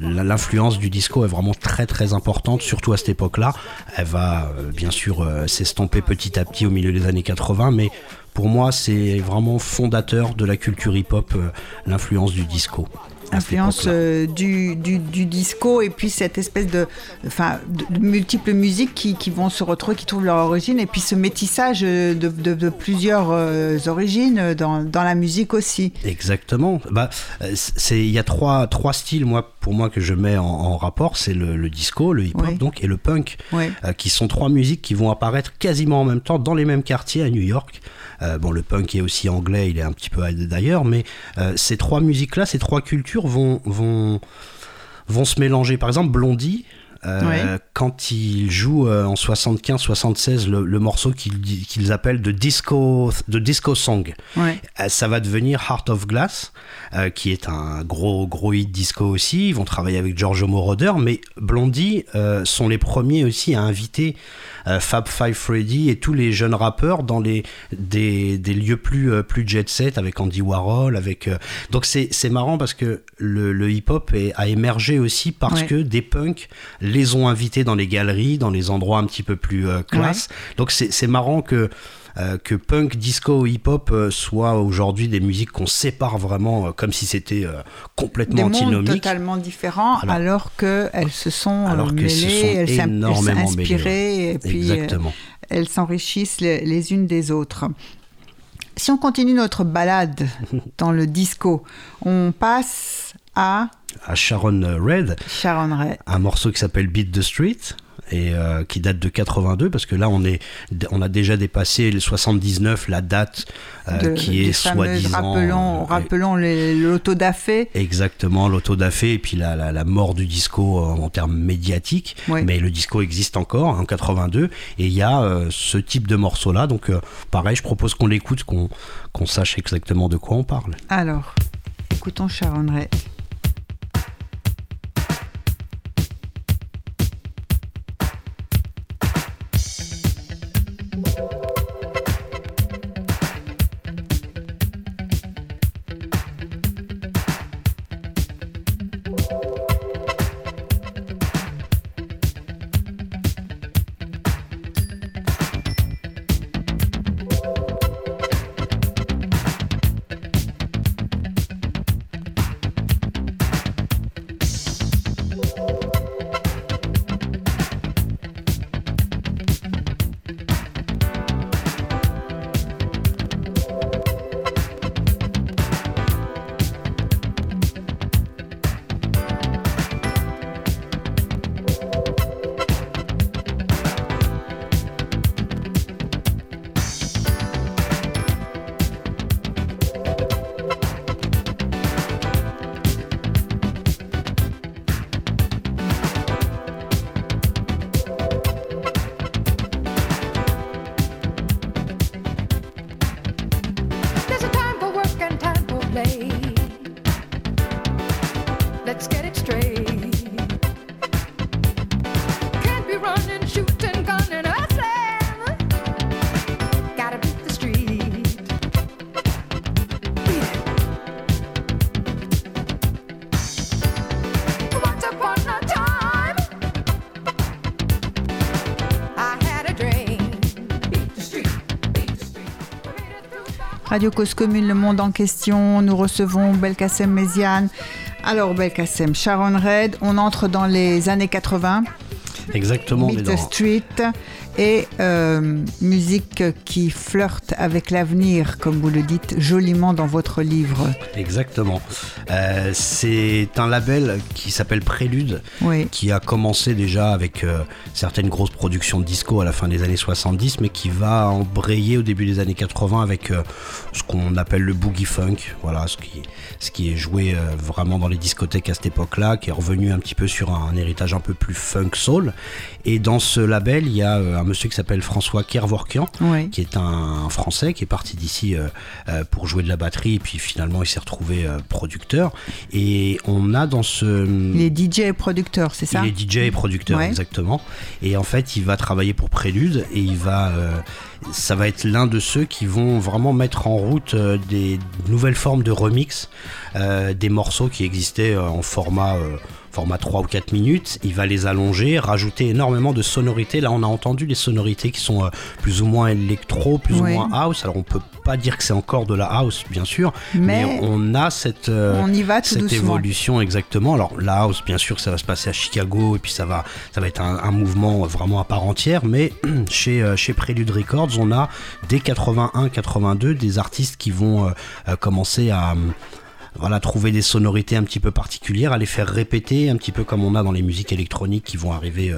l'influence du disco est vraiment très très importante surtout à cette époque là elle va euh, bien sûr euh, s'estomper petit à petit au milieu des années 80 mais pour moi, c'est vraiment fondateur de la culture hip-hop, l'influence du disco. Influence euh, du, du, du disco et puis cette espèce de, enfin, de, de multiples musiques qui, qui vont se retrouver, qui trouvent leur origine et puis ce métissage euh, de, de, de plusieurs euh, origines dans, dans la musique aussi. Exactement. Bah, c'est il y a trois trois styles moi pour moi que je mets en, en rapport, c'est le, le disco, le hip-hop Oui. donc et le punk, euh, qui sont trois musiques qui vont apparaître quasiment en même temps dans les mêmes quartiers à New York. Euh, bon, le punk est aussi anglais, il est un petit peu d'ailleurs, mais euh, ces trois musiques-là, ces trois cultures vont vont vont se mélanger. Par exemple, Blondie. euh, Ouais. Quand il joue euh, en 75-76 le, le morceau qu'ils appellent de disco, de disco song, Ouais. euh, ça va devenir Heart of Glass, qui est un gros gros hit disco aussi. Ils vont travailler avec Giorgio Moroder, mais Blondie sont les premiers aussi à inviter Fab Five Freddy et tous les jeunes rappeurs dans les des, des lieux plus euh, plus jet set avec Andy Warhol, avec euh, donc c'est c'est marrant parce que le, le hip hop est- a émergé aussi parce Ouais. que des punks les ont invités dans les galeries, dans les endroits un petit peu plus euh, classe. Donc c'est c'est marrant que euh, que punk, disco, hip-hop euh, soient aujourd'hui des musiques qu'on sépare vraiment euh, comme si c'était euh, Des complètement mondes antinomique. totalement différents Voilà. alors qu'elles se sont euh, Alors qu'elles se mêlées, sont elles s'inspirées et puis euh, Exactement. elles s'enrichissent les, les unes des autres. Si on continue notre balade dans le disco, on passe à À Sharon Red, Sharon Ray. un morceau qui s'appelle Beat the Street et euh, qui date de 82 parce que là on est on a déjà dépassé le 79 la date euh, de- qui est soi-disant Rappelons, euh, rappelons les- l'autodafé. Exactement, l'autodafé et puis la, la, la mort du disco en, en termes médiatiques. Oui. Mais le disco existe encore en 82 et il y a euh, ce type de morceau là. Donc pareil, je propose qu'on l'écoute, qu'on qu'on sache exactement de quoi on parle. Alors, écoutons Sharon Ray. Radio Cause Commune, le monde en question. Nous recevons Belkacem Méziane. Alors, Belkacem, Sharon Red, on entre dans les années 80. Exactement. Meet the Street et euh, musique qui flirte avec l'avenir, comme vous le dites joliment dans votre livre. Exactement. Euh, c'est un label qui s'appelle Prélude, Oui. qui a commencé déjà avec euh, certaines grosses productions de disco à la fin des années 70, mais qui va embrayer au début des années 80 avec ce qu'on appelle le boogie funk, voilà, ce qui, ce qui est joué vraiment dans les discothèques à cette époque-là, qui est revenu un petit peu sur un, un héritage un peu plus funk soul. Et dans ce label, il y a un monsieur qui s'appelle François Kervorkian, qui est un Français qui est parti d'ici euh, euh, pour jouer de la batterie, et puis finalement il s'est retrouvé euh, producteur. Et on a dans ce... Il est DJ et producteur, c'est ça? Il est DJ et producteur, Ouais. exactement. Et en fait, il va travailler pour Prélude et il va. ça va être l'un de ceux qui vont vraiment mettre en route des nouvelles formes de remix, des morceaux qui existaient en format. Format 3 ou 4 minutes, il va les allonger, rajouter énormément de sonorités. Là, on a entendu les sonorités qui sont euh, plus ou moins électro, plus Ouais. ou moins house. Alors, on peut pas dire que c'est encore de la house, bien sûr, mais, Mais on a cette, euh, On y va tout cette doucement. évolution exactement. Alors la house, bien sûr, ça va se passer à Chicago et puis ça va, ça va être un, un mouvement vraiment à part entière. Mais chez euh, chez Prelude Records, on a dès 81-82 des artistes qui vont commencer à voilà, trouver des sonorités un petit peu particulières, à les faire répéter, un petit peu comme on a dans les musiques électroniques qui vont arriver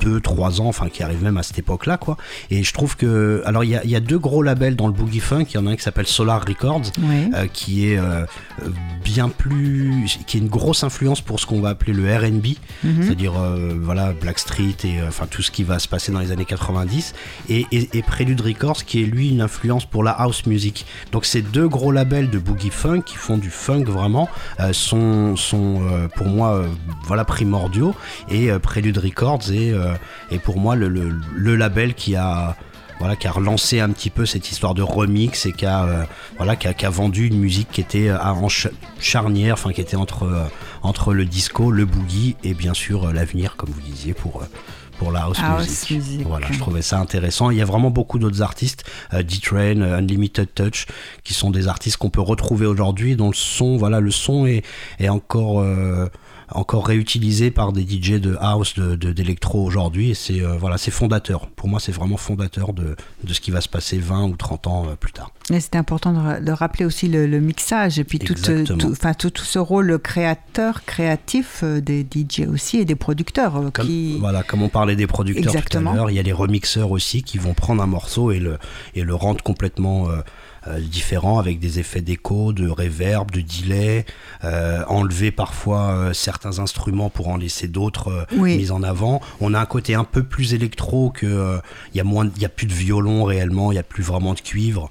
2-3 ans, enfin qui arrivent même à cette époque-là, quoi. Et je trouve que. Alors, il y y a deux gros labels dans le Boogie Funk. Il y en a un qui s'appelle Solar Records, Oui. euh, qui est euh, bien plus. qui est une grosse influence pour ce qu'on va appeler le RB, Mhm. c'est-à-dire euh, voilà, Blackstreet et euh, enfin tout ce qui va se passer dans les années 90. Et, et, et Prelude Records, qui est lui une influence pour la house music. Donc, ces deux gros labels de Boogie Funk qui font du funk vraiment sont, sont pour moi voilà, primordiaux. Et Prelude Records est, est pour moi le, le- le label qui a voilà, qui a relancé un petit peu cette histoire de remix et qui a, euh, voilà, qui a, qui a vendu une musique qui était euh, en cha- charnière, enfin qui était entre, euh, entre le disco, le boogie et bien sûr euh, l'avenir, comme vous disiez, pour, euh, pour la house, House music. music. Voilà, je trouvais ça intéressant. Il y a vraiment beaucoup d'autres artistes, euh, D-Train, euh, Unlimited Touch, qui sont des artistes qu'on peut retrouver aujourd'hui, dont le son, voilà, le son est, est encore, euh, encore réutilisé par des DJ de house, de, de- d'électro aujourd'hui, et c'est, euh, voilà, c'est fondateur. Pour moi, c'est vraiment fondateur de, de ce qui va se passer 20 ou 30 ans euh, plus tard. Et c'est important de, ra- de rappeler aussi le, le mixage et puis tout, euh, tout, enfin, tout, tout ce rôle créateur, créatif des DJ aussi et des producteurs Comme, qui... Voilà, comme on parlait des producteurs Exactement. tout à l'heure, il y a les remixeurs aussi qui vont prendre un morceau et le, et le rendre complètement euh, euh, différent avec des effets d'écho, de reverb, de delay, euh, enlever parfois euh, certains instruments pour en laisser d'autres Oui. mis en avant. On a un côté un peu plus électro que il y a moins, de- il y a plus de violon réellement, il y a plus vraiment de cuivre.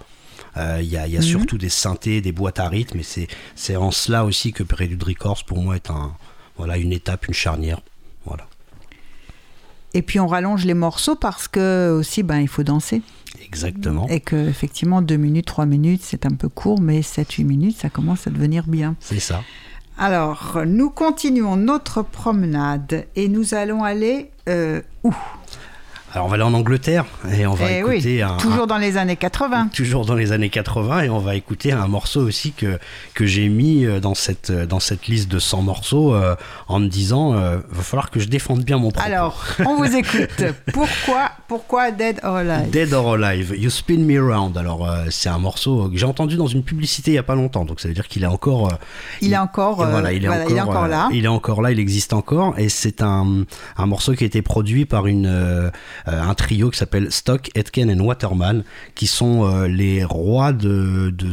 Euh, Il y a, il y a Mhm. surtout des synthés, des boîtes à rythme, et c'est c'est en cela aussi que Prelude Records pour moi est un voilà une étape, une charnière. Voilà. Et puis on rallonge les morceaux parce que aussi, ben, il faut danser. Exactement. Et que effectivement, 2 minutes, 3 minutes, c'est un peu court, mais 7-8 minutes, ça commence à devenir bien. C'est ça. Alors, nous continuons notre promenade et nous allons aller euh, où? Alors on va aller en Angleterre et on va Eh écouter oui, un, toujours un- dans les années 80. toujours dans les années 80 et on va écouter un morceau aussi que, que j'ai mis euh, dans cette, euh, dans cette liste de 100 morceaux euh, en me disant euh, va falloir que je défende bien mon propos. Alors, on vous écoute. Pourquoi, pourquoi Dead or Alive? Dead or Alive, You Spin Me Round. Alors euh, c'est un morceau que j'ai entendu dans une publicité il y a pas longtemps, donc ça veut dire qu'il est encore. Il est encore, voilà, il est voilà, encore, il est encore là. Il est encore là, il existe encore, et c'est un, un morceau qui a été produit par une, un trio qui s'appelle Stock, Etken and Waterman, qui sont euh, les rois de, de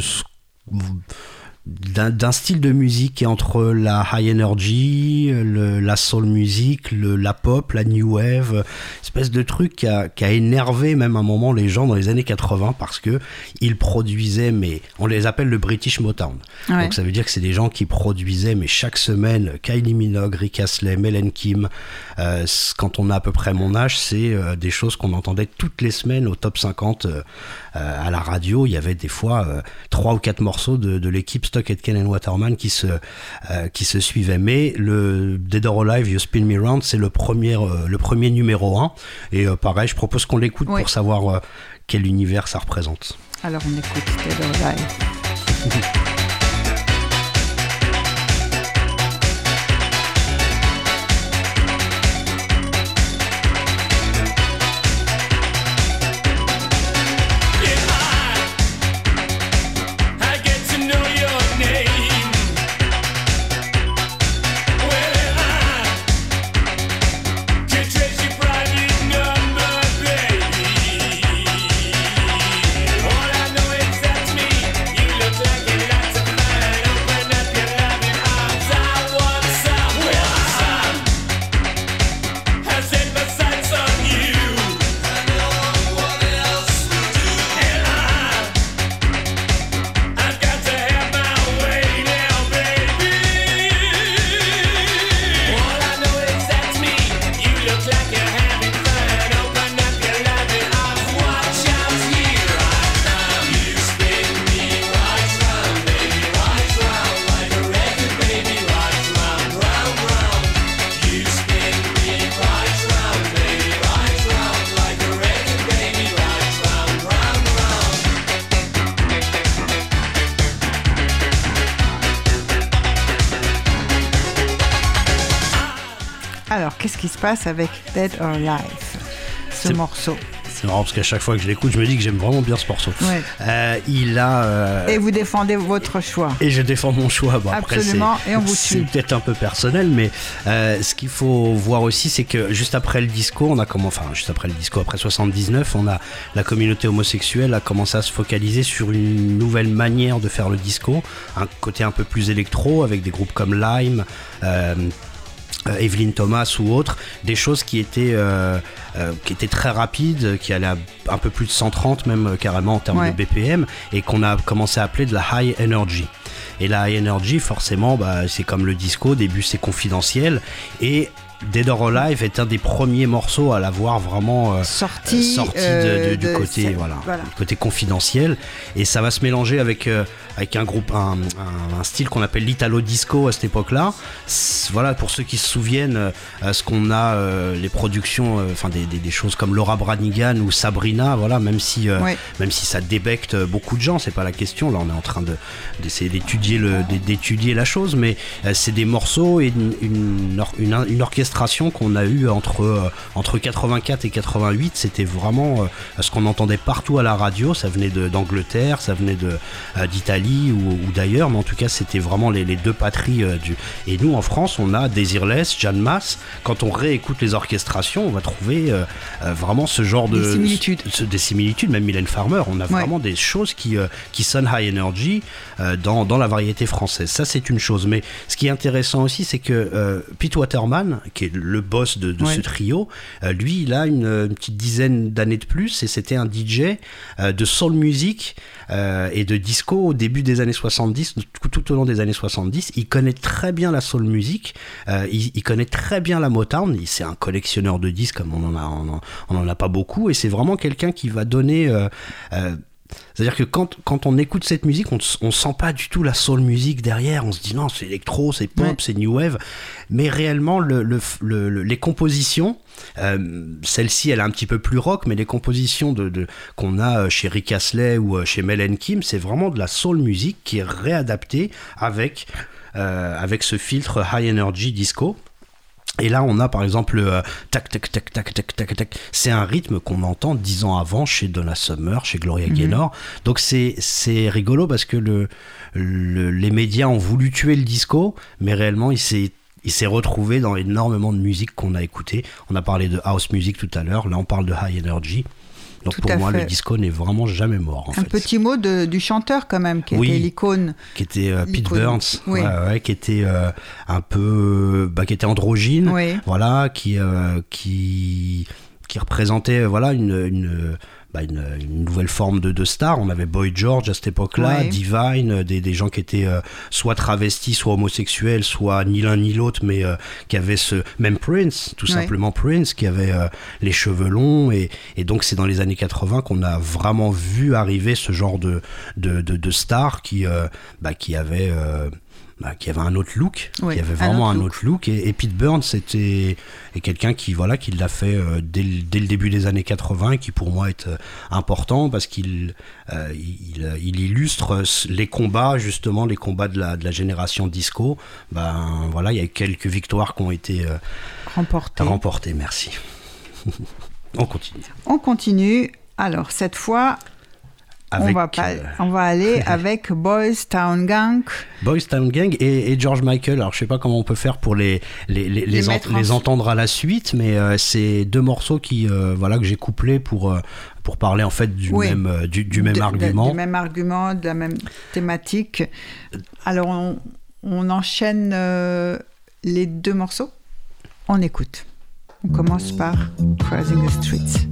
d'un style de musique qui est entre la high energy, le- la soul music, le, la pop, la new wave, espèce de truc qui a, qui a énervé même un moment les gens dans les années 80 parce que ils produisaient, mais on les appelle le British Motown. Ouais. Donc ça veut dire que c'est des gens qui produisaient, mais chaque semaine, Kylie Minogue, Rick Astley, Melen Kim. Euh, quand on a à peu près mon âge, c'est euh, des choses qu'on entendait toutes les semaines au top 50 euh, à la radio. Il y avait des fois trois ou quatre morceaux de, de l'équipe Woodstock et de Ken Waterman qui se, euh, qui se suivaient. Mais le Dead or Alive, You Spin Me Round, c'est le premier, euh, le premier numéro 1. Et euh, pareil, je propose qu'on l'écoute Oui. pour savoir quel univers ça représente. Alors on écoute Dead or Alive. passe avec Dead or Alive Ce C'est- morceau. C'est marrant parce qu'à chaque fois que je l'écoute, je me dis que j'aime vraiment bien ce morceau. Ouais. Euh, il a. euh, Et vous défendez votre choix. Et je défends mon choix. Bon, Absolument, c'est- et on vous C'est suit. peut-être un peu personnel, mais euh, ce qu'il faut voir aussi, c'est que juste après le disco, on a comment, enfin, juste après le disco, après 79, on a la communauté homosexuelle a commencé à se focaliser sur une nouvelle manière de faire le disco, un côté un peu plus électro, avec des groupes comme Lime. Euh, Evelyn Thomas ou autre, des choses qui étaient, euh, euh, qui étaient très rapides, qui allaient à un peu plus de 130 même euh, carrément en termes Ouais. de BPM, et qu'on a commencé à appeler de la high energy. Et la high energy, forcément, bah, c'est comme le disco, au début c'est confidentiel, et Dead or Alive est un des premiers morceaux à l'avoir vraiment euh, Sorti, sorti de- euh, de- du de côté voilà, côté confidentiel. Et ça va se mélanger avec euh, avec un groupe un, un- un style qu'on appelle l'italo disco à cette époque-là. Voilà pour ceux qui se souviennent euh, ce qu'on a euh, les productions euh, enfin des, des- des choses comme Laura Branigan ou Sabrina voilà même si euh, Ouais. même si ça débecte beaucoup de gens c'est pas la question. Là on est en train de d'essayer d'étudier le d'étudier la chose mais euh, c'est des morceaux et une, une, or- une- une orchestration qu'on a eu entre euh, entre 84 et 88 c'était vraiment euh, ce qu'on entendait partout à la radio. Ça venait d'Angleterre ça venait euh, d'Italie ou, ou d'ailleurs. Mais en tout cas c'était vraiment les, les deux patries du et nous en France on a Desireless Jan Mass quand on réécoute les orchestrations on va trouver vraiment ce genre de Des similitudes. ce- des similitudes. Même Mylène Farmer on a Ouais. vraiment des choses qui, qui sonnent high energy dans, dans la variété française. Ça, c'est une chose. Mais ce qui est intéressant aussi, c'est que euh, Pete Waterman, qui est le boss de, de Ouais. ce trio, euh, lui, il a une, une petite dizaine d'années de plus et c'était un DJ euh, de soul music euh, et de disco au début des années 70, tout, tout au long des années 70. Il connaît très bien la soul music, euh, il, il connaît très bien la Motown. Il- C'est un collectionneur de disques comme on en a, on en, on en a pas beaucoup et c'est vraiment quelqu'un qui va donner euh, euh, c'est-à-dire que quand, quand on écoute cette musique, on, on sent pas du tout la soul music derrière. On se dit non, c'est électro, c'est pop, Ouais. c'est new wave. Mais réellement, le, le- le- le- les compositions, euh, celle-ci, elle est un petit peu plus rock, mais les compositions de, de- qu'on a euh, chez Rick Astley ou euh, chez Mel Kim, c'est vraiment de la soul music qui est réadaptée avec, euh, avec ce filtre high energy disco. Et là, on a par exemple le euh, tac tac tac tac tac tac tac. C'est un rythme qu'on entend dix ans avant chez Donna Summer, chez Gloria Gaynor. Donc c'est c'est rigolo parce que le, le- les médias ont voulu tuer le disco, mais réellement il s'est il s'est retrouvé dans énormément de musique qu'on a écouté. On a parlé de house music tout à l'heure. Là, on parle de high energy. Donc Tout pour moi, fait. le disco n'est vraiment jamais mort. En Un fait. petit mot de- du chanteur quand même, qui Oui. était l'icône. qui était euh, Pete. Burns, Oui. ouais, ouais, qui était euh, un peu, bah, qui était androgyne, Oui. voilà, qui euh, qui qui représentait euh, voilà une, une bah, une, une nouvelle forme de, de star. On avait Boy George à cette époque-là, Ouais. Divine, euh, des, des gens qui étaient euh, soit travestis, soit homosexuels, soit ni l'un ni l'autre, mais euh, qui avaient ce même Prince, tout Ouais. simplement Prince, qui avait euh, les cheveux longs et, et donc c'est dans les années 80 qu'on a vraiment vu arriver ce genre de de, de, de star qui euh, bah, qui avait euh, bah, qui avait un autre look, Ouais, qui avait un vraiment autre un autre look. Et, et Pete Burns c'était quelqu'un qui voilà qui l'a fait euh, dès, le- dès le début des années 80 et qui pour moi est euh, important parce qu'il euh, il, il illustre les combats justement les combats de la, de la génération disco. Ben voilà il y a eu quelques victoires qui ont été euh, Remporté. remportées. Merci. On continue. On continue. Alors, cette fois, on, va pas- euh, on va aller avec Boys Town Gang. Boys Town Gang et, et George Michael. Alors je sais pas comment on peut faire pour les les, les, les, en- mettre en- les entendre à la suite, mais euh, c'est deux morceaux qui euh, voilà que j'ai couplés pour pour parler en fait du Oui. même du, du même de- de- argument. du même argument, de la même thématique. Alors, on, on enchaîne les deux morceaux. On écoute. On commence par Crossing the Streets.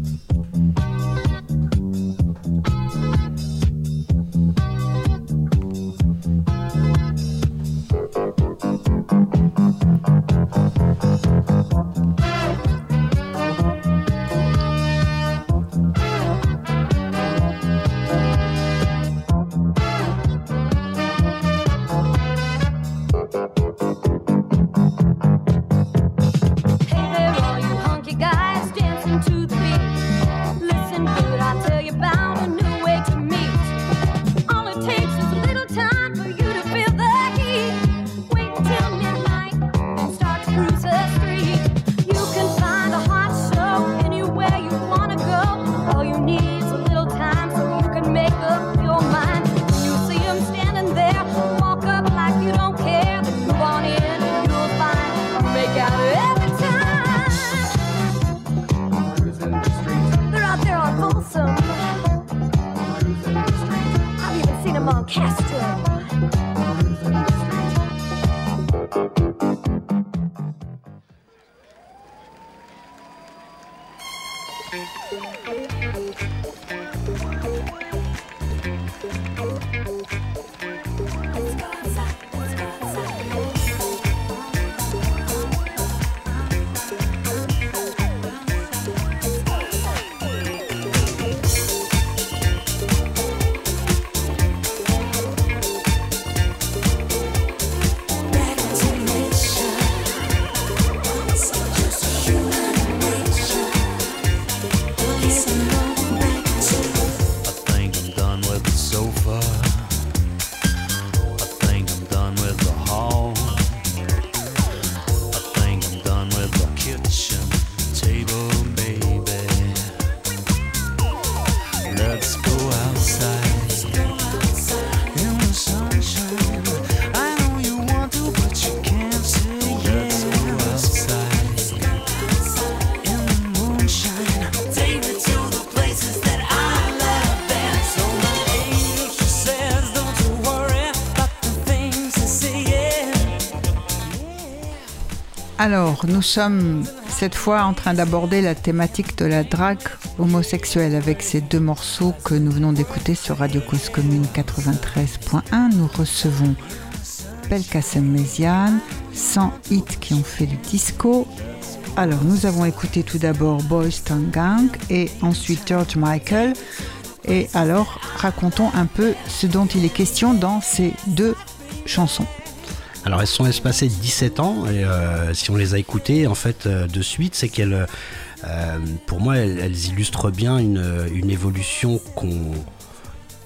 Alors, nous sommes cette fois en train d'aborder la thématique de la drague homosexuelle avec ces deux morceaux que nous venons d'écouter sur Radio Cause Commune 93.1. Nous recevons Belkacem Méziane, 100 hits qui ont fait le disco. Alors, nous avons écouté tout d'abord Boys Town Gang et ensuite George Michael. Et alors, racontons un peu ce dont il est question dans ces deux chansons. Alors elles sont espacées de 17 ans et euh, si on les a écoutées en fait euh, de suite, c'est qu'elles, euh, pour moi, elles, illustrent bien une, évolution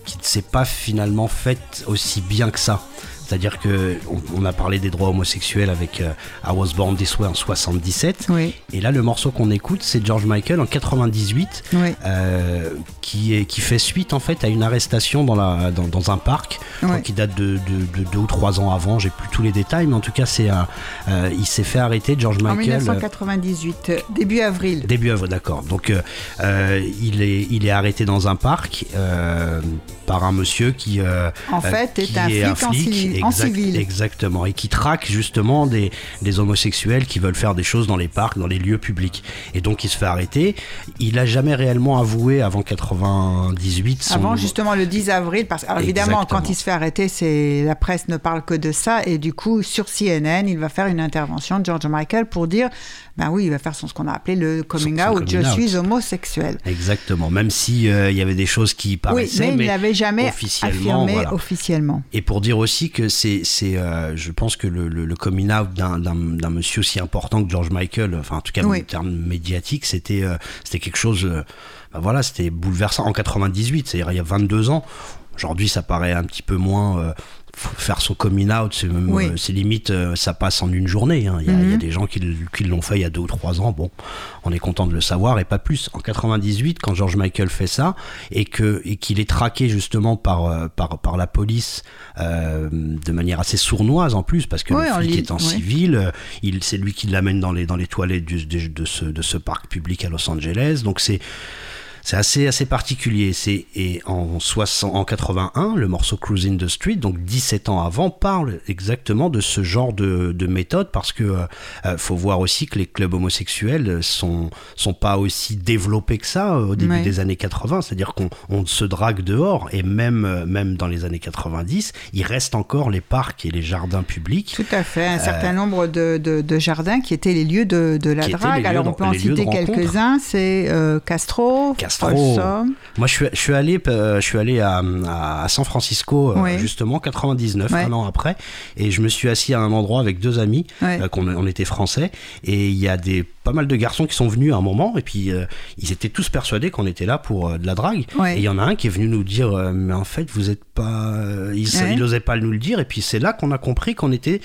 qui ne s'est pas finalement faite aussi bien que ça. C'est-à-dire que on, on a parlé des droits homosexuels avec euh, I Was Born This Way en 77. Oui, Et là, le morceau qu'on écoute, c'est George Michael en 98, oui, euh, qui, est, qui fait suite en fait à une arrestation dans, la, dans, dans un parc qui date de, de, de deux ou trois ans avant. J'ai plus tous les détails, mais en tout cas, c'est euh, il s'est fait arrêter George en Michael. euh, 1998, euh, début avril. Début avril, d'accord. Donc, il, est, il est arrêté dans un parc par un monsieur qui, En fait, qui est un flic, en en civil. Exactement, et qui traque justement des, des homosexuels qui veulent faire des choses dans les parcs, dans les lieux publics. Et donc il se fait arrêter. Il a jamais réellement avoué avant 98. son- Avant justement le 10 avril, parce alors évidemment quand il se fait arrêter, c'est la presse ne parle que de ça et du coup sur CNN il va faire une intervention de George Michael pour dire, ben oui il va faire son, ce qu'on a appelé le coming Son- son out, je out. suis homosexuel. Exactement, même si euh, il y avait des choses qui Oui, paraissaient, mais il n'avait jamais officiellement, affirmé voilà. officiellement. Et pour dire aussi que c'est, c'est, euh, je pense que le, le, le coming out d'un, d'un, d'un monsieur aussi important que George Michael, enfin en tout cas Oui. en termes médiatiques, c'était, euh, c'était quelque chose, euh, bah voilà, c'était bouleversant en 98, c'est-à-dire il y a 22 ans. Aujourd'hui, ça paraît un petit peu moins. Faire son coming out, c'est, Oui. euh, limite, euh, ça passe en une journée. hein. Il, y a, il y a Mhm. des gens qui, l'ont fait il y a deux ou trois ans. Bon, on est content de le savoir et pas plus. En 98, quand George Michael fait ça et qu'il est traqué justement par euh, par par la police euh, de manière assez sournoise en plus parce que le flic est en civil, il c'est lui qui l'amène dans les dans les toilettes du- du- de ce de ce parc public à Los Angeles. Donc c'est c'est assez, assez particulier. C'est, et en, 60, en 81, le morceau Cruising the Street, donc 17 ans avant, parle exactement de ce genre de, de méthode parce que euh, euh, faut voir aussi que les clubs homosexuels sont, sont pas aussi développés que ça euh, au début Ouais. des années 80. C'est-à-dire qu'on on se drague dehors et même, euh, même dans les années 90, il reste encore les parcs et les jardins publics. Tout à fait, un certain nombre de, de- de jardins qui étaient les lieux de, de la drague. Alors on peut en citer quelques-uns, c'est euh, Castro, Castro. Moi, je suis, je suis allé, euh, je suis allé à, à San Francisco, euh, justement, 99, Ouais. un an après, et je me suis assis à un endroit avec deux amis, Ouais. euh, qu'on on était français, et il y a des pas mal de garçons qui sont venus à un moment, et puis euh, ils étaient tous persuadés qu'on était là pour euh, de la drague. Ouais. Et il y en a un qui est venu nous dire, euh, mais en fait, vous êtes pas, il, Ouais. il osait pas nous le dire, et puis c'est là qu'on a compris qu'on était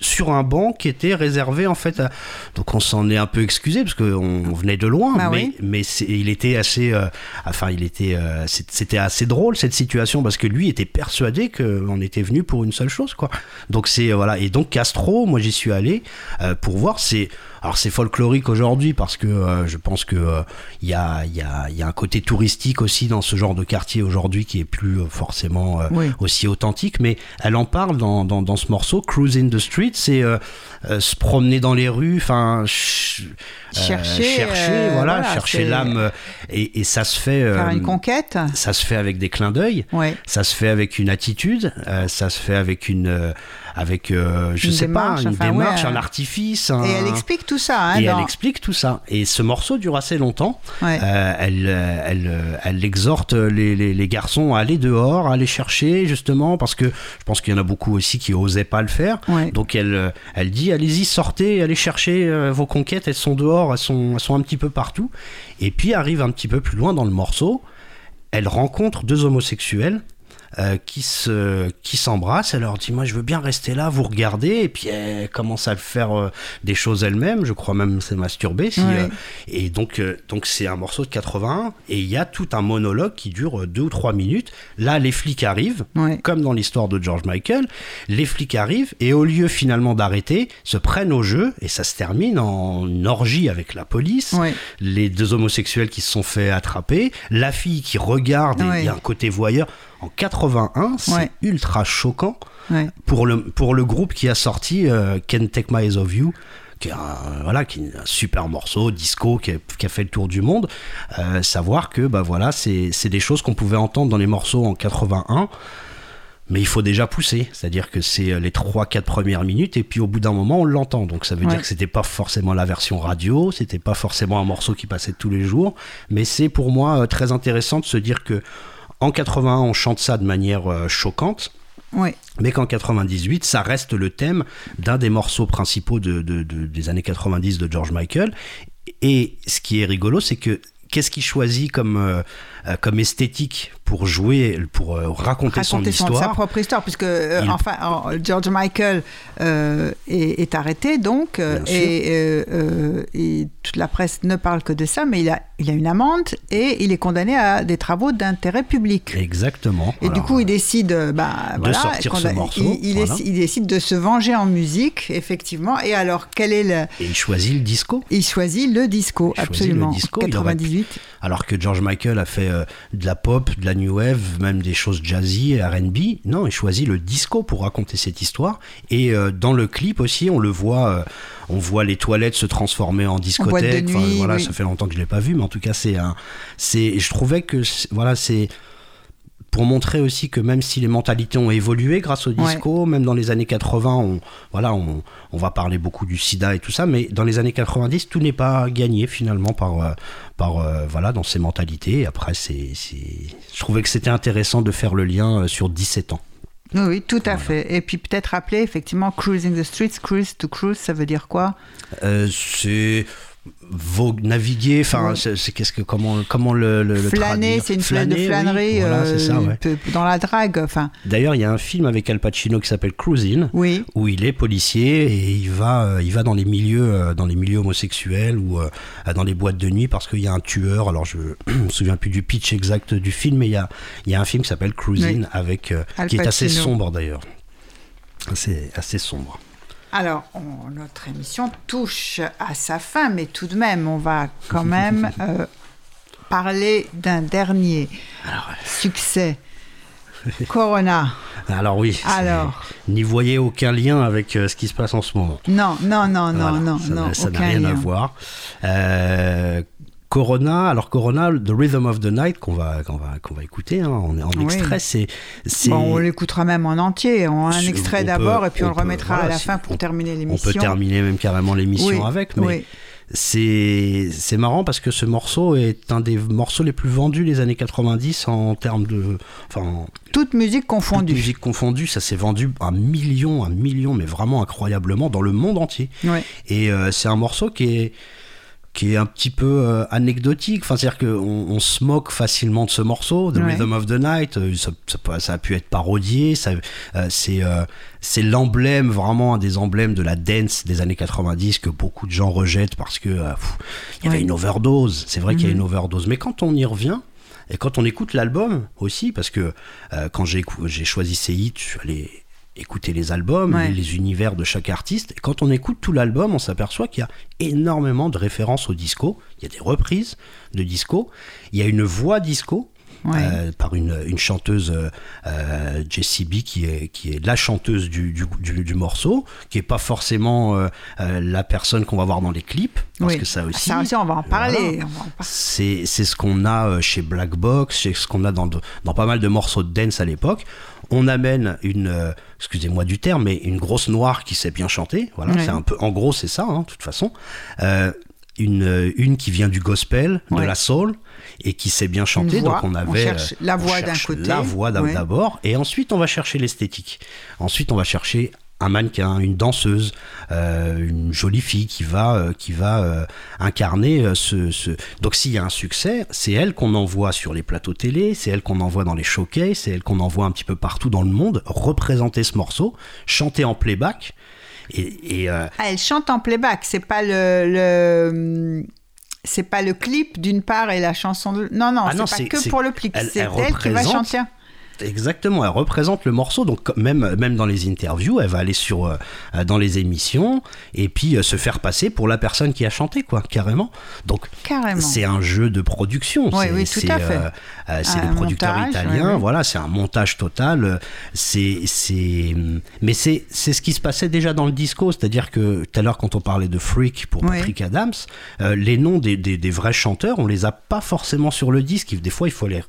sur un banc qui était réservé en fait. À... Donc on s'en est un peu excusé parce qu'on on venait de loin, Bah mais oui. mais il était assez, enfin il était, c'était assez drôle cette situation parce que lui était persuadé qu'on était venu pour une seule chose quoi. Donc c'est voilà et donc Castro, moi j'y suis allé pour voir. C'est alors c'est folklorique aujourd'hui parce que euh, je pense que euh, il y a il y a il y a un côté touristique aussi dans ce genre de quartier aujourd'hui qui est plus euh, forcément euh, Oui. aussi authentique. Mais elle en parle dans dans, dans ce morceau Cruising the Street, c'est euh, euh, se promener dans les rues, enfin ch- euh, Chercher, chercher, euh, voilà, voilà, chercher l'âme euh, et, et ça se fait euh, Faire une conquête. ça se fait avec des clins d'œil Ouais. ça se fait avec une attitude euh, ça se fait avec une euh, avec euh, je Une sais démarche, pas une enfin, démarche ouais. un artifice un- Et elle explique tout ça. hein, et dans- elle explique tout ça. Et ce morceau dure assez longtemps. Ouais. Euh, elle, euh, elle, euh, elle exhorte les, les, les garçons à aller dehors, à aller chercher, justement, parce que je pense qu'il y en a beaucoup aussi qui osaient pas le faire. Ouais. Donc elle, euh, elle dit allez-y, sortez, allez chercher euh, vos conquêtes, elles sont dehors, elles sont, elles sont un petit peu partout. Et puis arrive un petit peu plus loin dans le morceau, elle rencontre deux homosexuels. Euh, qui se qui s'embrassent elle leur dit moi je veux bien rester là vous regarder et puis elle commence à faire euh, des choses elle-même je crois même s'est masturbée si, Ouais. euh, et donc donc c'est un morceau de 81 et il y a tout un monologue qui dure deux ou trois minutes là les flics arrivent Ouais. comme dans l'histoire de George Michael, les flics arrivent et au lieu finalement d'arrêter, se prennent au jeu et ça se termine en orgie avec la police. Ouais. Les deux homosexuels qui se sont fait attraper, la fille qui regarde et il y a un côté voyeur. En 81, c'est Ouais. ultra choquant Ouais. pour le, pour le groupe qui a sorti euh, Can't Take My Eyes Off You qui est un, voilà qui est un super morceau disco qui a, qui a fait le tour du monde euh, savoir que bah voilà c'est des choses qu'on pouvait entendre dans les morceaux en 81 mais il faut déjà pousser, c'est-à-dire que c'est euh, les 3-4 premières minutes et puis au bout d'un moment on l'entend. Donc ça veut Ouais. dire que c'était pas forcément la version radio, c'était pas forcément un morceau qui passait tous les jours, mais c'est pour moi euh, très intéressant de se dire que en 81 on chante ça de manière euh, choquante, mais qu'en 98, ça reste le thème d'un des morceaux principaux de, de- de- des années 90 de George Michael. Et ce qui est rigolo, c'est que qu'est-ce qu'il choisit comme, euh, euh, comme esthétique pour jouer, pour euh, raconter, son raconter son- sa histoire propre histoire, puisque euh, Il- enfin alors, George Michael euh, est, est arrêté donc euh, et, euh, euh, et toute la presse ne parle que de ça, mais il a il a une amende et il est condamné à des travaux d'intérêt public. Exactement. Et du coup, il décide, euh, bah, de voilà, sortir qu'on ce a- morceau, Il, il voilà. décide- il décide de se venger en musique, effectivement. Et alors, quel est le Et il choisit le disco. Il choisit le disco, Il absolument. le disco, il aurait pu- 98. Alors que George Michael a fait euh, de la pop, de la new wave, même des choses jazzy et R&B. Non, il choisit le disco pour raconter cette histoire. Et euh, dans le clip aussi, on le voit, euh, on voit les toilettes se transformer en discothèque. nuit, Enfin, voilà, oui. ça fait longtemps que je l'ai pas vu, mais en tout cas, c'est un, c'est, je trouvais que, voilà, c'est pour montrer aussi que même si les mentalités ont évolué grâce au disco, même dans les années 80, on, voilà, on, on va parler beaucoup du sida et tout ça, mais dans les années 90, tout n'est pas gagné finalement par, euh, par euh, voilà, dans ces mentalités. Et après, c'est, c'est- je trouvais que c'était intéressant de faire le lien euh, sur 17 ans. Oui, oui, tout à fait. Et puis peut-être rappeler effectivement cruising the streets, cruise to cruise, ça veut dire quoi? Euh, c'est vogue, naviguer, enfin, c'est, qu'est-ce que comment comment le, le, Flâner, c'est une flâne de Flâner, oui, flânerie voilà, c'est ça, euh, ouais. dans la drague. Enfin, D'ailleurs, il y a un film avec Al Pacino qui s'appelle Cruising, oui. où il est policier et il va, euh, il va dans les milieux, euh, dans les milieux homosexuels ou dans les boîtes de nuit parce qu'il y a un tueur. Alors je me souviens plus du pitch exact du film, mais il y a, il y a un film qui s'appelle Cruising avec, Al qui est assez sombre d'ailleurs, assez, assez sombre. Alors, on- notre émission touche à sa fin, mais tout de même, on va quand même euh, parler d'un dernier succès. Corona. Alors oui, Alors. n'y voyez aucun lien avec euh, ce qui se passe en ce moment. Non, non, non, non, Voilà, non, non, ça n'a rien à voir. Euh, Corona, alors Corona, The Rhythm of the Night qu'on va qu'on va qu'on va écouter hein, en, en Oui. extrait, c'est Bon, on l'écoutera même en entier, en un Je- extrait on d'abord, et puis on, on le peut- remettra à la si- fin pour on- terminer On l'émission. peut terminer même carrément l'émission Oui, avec, mais oui. c'est c'est marrant parce que ce morceau est un des morceaux les plus vendus des années 90 en termes de, enfin, Toute musique toute confondue. musique confondue, ça s'est vendu un million, un million, mais vraiment incroyablement dans le monde entier. Et euh, c'est un morceau qui est qui est un petit peu euh, anecdotique. Enfin, c'est-à-dire qu'on on se moque facilement de ce morceau, The Ouais. Rhythm of the Night. Euh, Ça, ça peut- ça a pu être parodié. Ça, euh, c'est euh, c'est l'emblème, vraiment un des emblèmes de la dance des années 90 que beaucoup de gens rejettent parce que pff, il y avait Ouais. une overdose. C'est vrai qu'il y a Mhm. une overdose. Mais quand on y revient, et quand on écoute l'album aussi, parce que quand j'ai j'ai choisi ces hits, je suis allé écouter les albums, Ouais. les, les univers de chaque artiste. Et quand on écoute tout l'album, on s'aperçoit qu'il y a énormément de références au disco. Il y a des reprises de disco. Il y a une voix disco. Ouais. euh, par une, une chanteuse euh, euh, Jessie B qui est, qui est la chanteuse du, du, du- du morceau, qui est pas forcément euh, la personne qu'on va voir dans les clips, parce Oui. que ça aussi, Ça aussi, on va en parler. Voilà. c'est ce qu'on a chez Black Box, c'est ce qu'on a dans, dans pas mal de morceaux de dance à l'époque. On amène une, euh, excusez-moi du terme, mais une grosse noire qui sait bien chanter. Voilà, Ouais. c'est un peu, en gros, c'est ça, hein, de toute façon. Euh, une, euh, une qui vient du gospel, de la soul, et qui sait bien chanter. voix. Donc on On avait cherche euh, la on voix d'un cherche côté. la voix Ouais. d'abord, et ensuite on va chercher l'esthétique. Ensuite on va chercher un mannequin, une danseuse, euh, une jolie fille qui va, euh, qui va euh, incarner ce, ce- Donc s'il y a un succès, c'est elle qu'on envoie sur les plateaux télé, c'est elle qu'on envoie dans les showcases, c'est elle qu'on envoie un petit peu partout dans le monde, représenter ce morceau, chanter en playback. Et, et, Ah, elle chante en playback, c'est pas le. le- C'est pas le clip d'une part et la chanson de... Non, non, Ah non, c'est pas que pour le clip, elle- c'est elle elle, qui va chanter. Exactement, elle représente le morceau, donc même, même dans les interviews, elle va aller sur, euh, dans les émissions et puis euh, se faire passer pour la personne qui a chanté, quoi, carrément. Donc c'est un jeu de production. Oui, c'est, oui, tout c'est, à fait. euh, euh, les producteurs montage, italiens, oui, voilà, c'est un montage total. C'est, c'est, mais c'est, ce qui se passait déjà dans le disco, c'est-à-dire que tout à l'heure quand on parlait de Freak pour. Patrick Adams, les noms des, des, des vrais chanteurs, on les a pas forcément sur le disque. Des fois, il faut les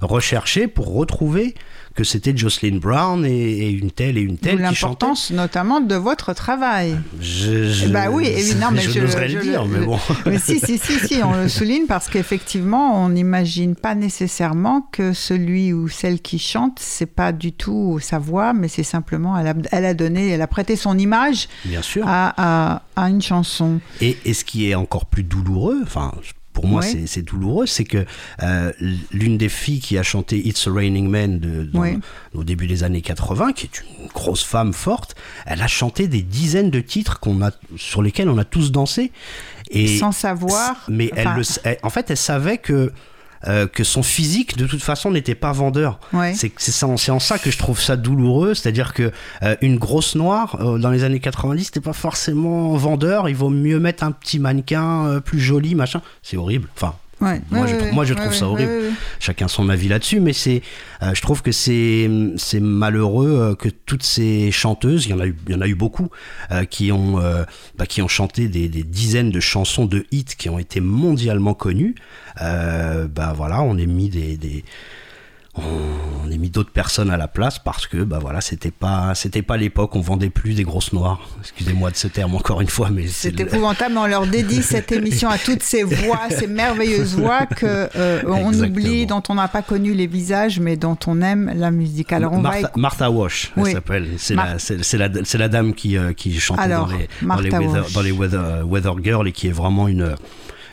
rechercher pour retrouver que c'était Jocelyn Brown et, et une telle et une telle l'importance notamment de votre travail. Je, je- bah oui, évidemment, mais je, je, n'oserais le dire, mais bon. Mais si, si, si, si, on le souligne parce qu'effectivement, on n'imagine pas nécessairement que celui ou celle qui chante, c'est pas du tout sa voix, mais c'est simplement, elle a, elle a donné, elle a prêté son image Bien sûr. à, à, à une chanson. Et, et ce qui est encore plus douloureux, enfin, pour moi Ouais. c'est- c'est douloureux, c'est que euh, l'une des filles qui a chanté It's a Raining Man de, Ouais. au début des années 80, qui est une grosse femme forte, elle a chanté des dizaines de titres qu'on a, sur lesquels on a tous dansé. Et, Sans savoir, Mais elle le, elle- en fait, elle savait que. Euh, que son physique de toute façon n'était pas vendeur. Ouais. C'est c'est en ça que je trouve ça douloureux, c'est-à-dire que euh, une grosse noire euh, dans les années 90 c'était pas forcément vendeur. Il vaut mieux mettre un petit mannequin plus joli, machin. C'est horrible. Enfin, Ouais, Moi, ouais, je, ouais, moi, je trouve ça horrible. Chacun son avis là-dessus, mais c'est, euh, je trouve que c'est, c'est malheureux euh, que toutes ces chanteuses, il y en a eu, il y en a eu beaucoup, euh, qui ont, bah, qui ont chanté des, des dizaines de chansons de hits qui ont été mondialement connues. Bah voilà, on est mis des, des on a mis d'autres personnes à la place parce que bah voilà c'était pas c'était pas l'époque on vendait plus des grosses noires excusez-moi de ce terme encore une fois mais C'est le- épouvantable, mais on leur dédie cette émission à toutes ces voix, ces merveilleuses voix que euh, on Exactement. oublie, dont on n'a pas connu les visages, mais dont on aime la musique. Alors on va Martha, Martha Wash, elle s'appelle. C'est Mar- la, c'est, la, dame qui, euh, qui Alors, dans les, dans les, Martha weather, Wash. dans les weather, weather Girl et qui est vraiment une,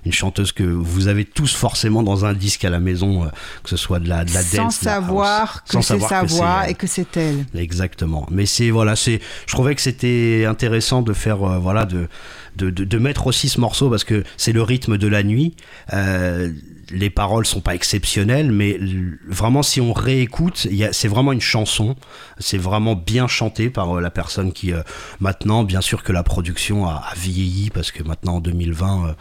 une chanteuse que vous avez tous forcément dans un disque à la maison, euh, que ce soit de la, de la sans dance, de la house. savoir que Sans c'est savoir sa que c'est voix elle. et que c'est elle. Exactement. Mais c'est voilà, c'est. Je trouvais que c'était intéressant de faire euh, voilà de, de de de mettre aussi ce morceau parce que c'est le rythme de la nuit. Euh, les paroles sont pas exceptionnelles, mais vraiment si on réécoute, c'est vraiment une chanson. C'est vraiment bien chanté par euh, la personne qui euh, maintenant, bien sûr que la production a, vieilli parce que maintenant en 2020, euh,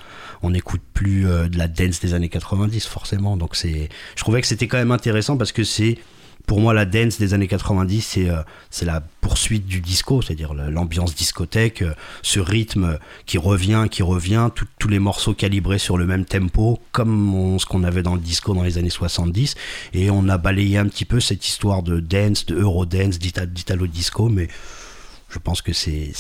on n'écoute plus de la dance des années 90 forcément. Donc c'est, je trouvais que c'était quand même intéressant parce que c'est pour moi, la dance des années 90, c'est euh, c'est la poursuite du disco, c'est-à-dire l'ambiance discothèque, euh, ce rythme qui revient, qui revient, tous les morceaux calibrés sur le même tempo, comme ce qu'on avait dans le disco dans les années 70. Et on a balayé un petit peu cette histoire de dance, de eurodance, d'ita- d'italo-disco, mais je pense que c'est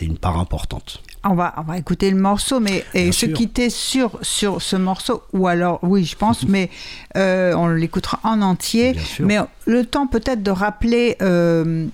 une part importante. On va, on va écouter le morceau, mais et Bien se sûr. quitter sur, sur ce morceau, ou alors, oui, je pense, mais euh, on l'écoutera en entier. Mais le temps peut-être de rappeler euh,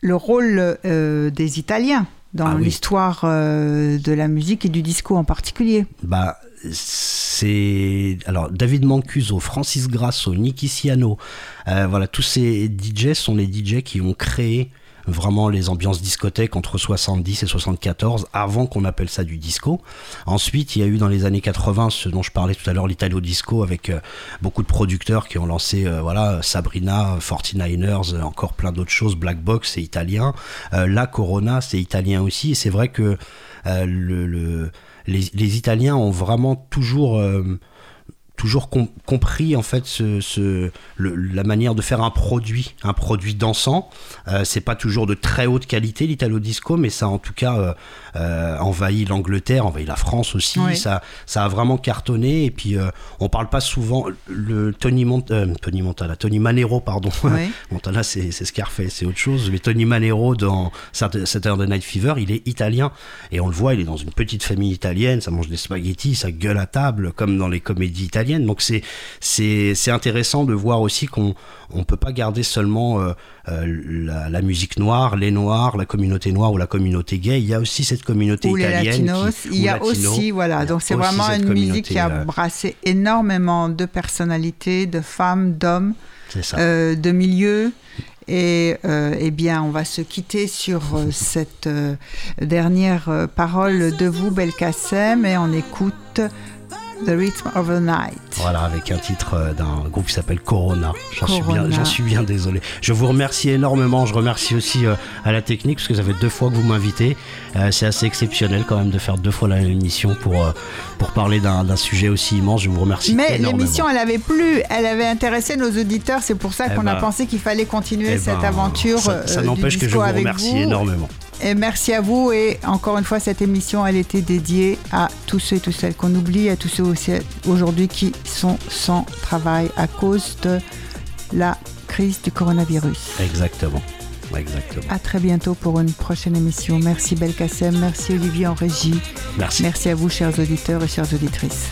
le rôle euh, des Italiens dans Ah l'histoire de la musique et du disco en particulier. Bah, c'est alors David Mancuso, Francis Grasso, Nicky Siano, voilà, tous ces DJ sont les DJ qui ont créé vraiment les ambiances discothèques entre 70 et 74 avant qu'on appelle ça du disco. Ensuite, il y a eu dans les années 80 ce dont je parlais tout à l'heure l'Italo disco avec euh, beaucoup de producteurs qui ont lancé euh, voilà Sabrina, 49ers, euh, encore plein d'autres choses, Black Box c'est italien, La Corona c'est italien aussi et c'est vrai que le, le- les, Italiens ont vraiment toujours toujours com- compris en fait ce, ce- le- la manière de faire un produit, un produit dansant. Euh, c'est pas toujours de très haute qualité l'italo disco, mais ça en tout cas euh, euh, envahit l'Angleterre, envahit la France aussi. Oui. Ça, ça a vraiment cartonné. Et puis euh, on parle pas souvent le Tony, Mont- euh, Tony Montana, Tony Manero pardon. Oui. Montana c'est Scarface, c'est autre chose. Mais Tony Manero dans Sat- Saturday Night Fever, il est italien et on le voit, il est dans une petite famille italienne, ça mange des spaghettis, ça gueule à table comme dans les comédies italiennes. Donc c'est c'est intéressant de voir aussi qu'on on peut pas garder seulement euh, euh, la, la musique noire, les noirs, la communauté noire ou la communauté gay. Il y a aussi cette communauté Ou les italienne. latinos. qui- il y a latino. aussi, voilà, a donc c'est vraiment une musique qui a euh, brassé énormément de personnalités, de femmes, d'hommes. Euh, de milieu. Et euh, eh bien, on va se quitter sur euh, cette euh, dernière parole de vous, Belkacem, et on écoute The Rhythm of the Night. Voilà, avec un titre euh, d'un groupe qui s'appelle Corona. J'en suis, bien- suis désolé. Je vous remercie énormément. Je remercie aussi euh, à la technique, parce que ça fait deux fois que vous m'invitez. Euh, c'est assez exceptionnel quand même de faire deux fois la même émission pour, euh, pour parler d'un sujet aussi immense. Je vous remercie Mais énormément. l'émission, elle avait plu, elle avait intéressé nos auditeurs. C'est pour ça Eh qu'on a ben, pensé qu'il fallait continuer Eh cette ben, aventure. Ça, n'empêche que je vous remercie vous. énormément. Et merci à vous. Et encore une fois, cette émission, elle était dédiée à tous ceux et toutes celles qu'on oublie, à tous ceux aussi aujourd'hui qui sont sans travail à cause de la crise du coronavirus. Exactement. Exactement. À très bientôt pour une prochaine émission. Merci Belkacem, merci Olivier en régie. Merci. Merci à vous, chers auditeurs et chères auditrices.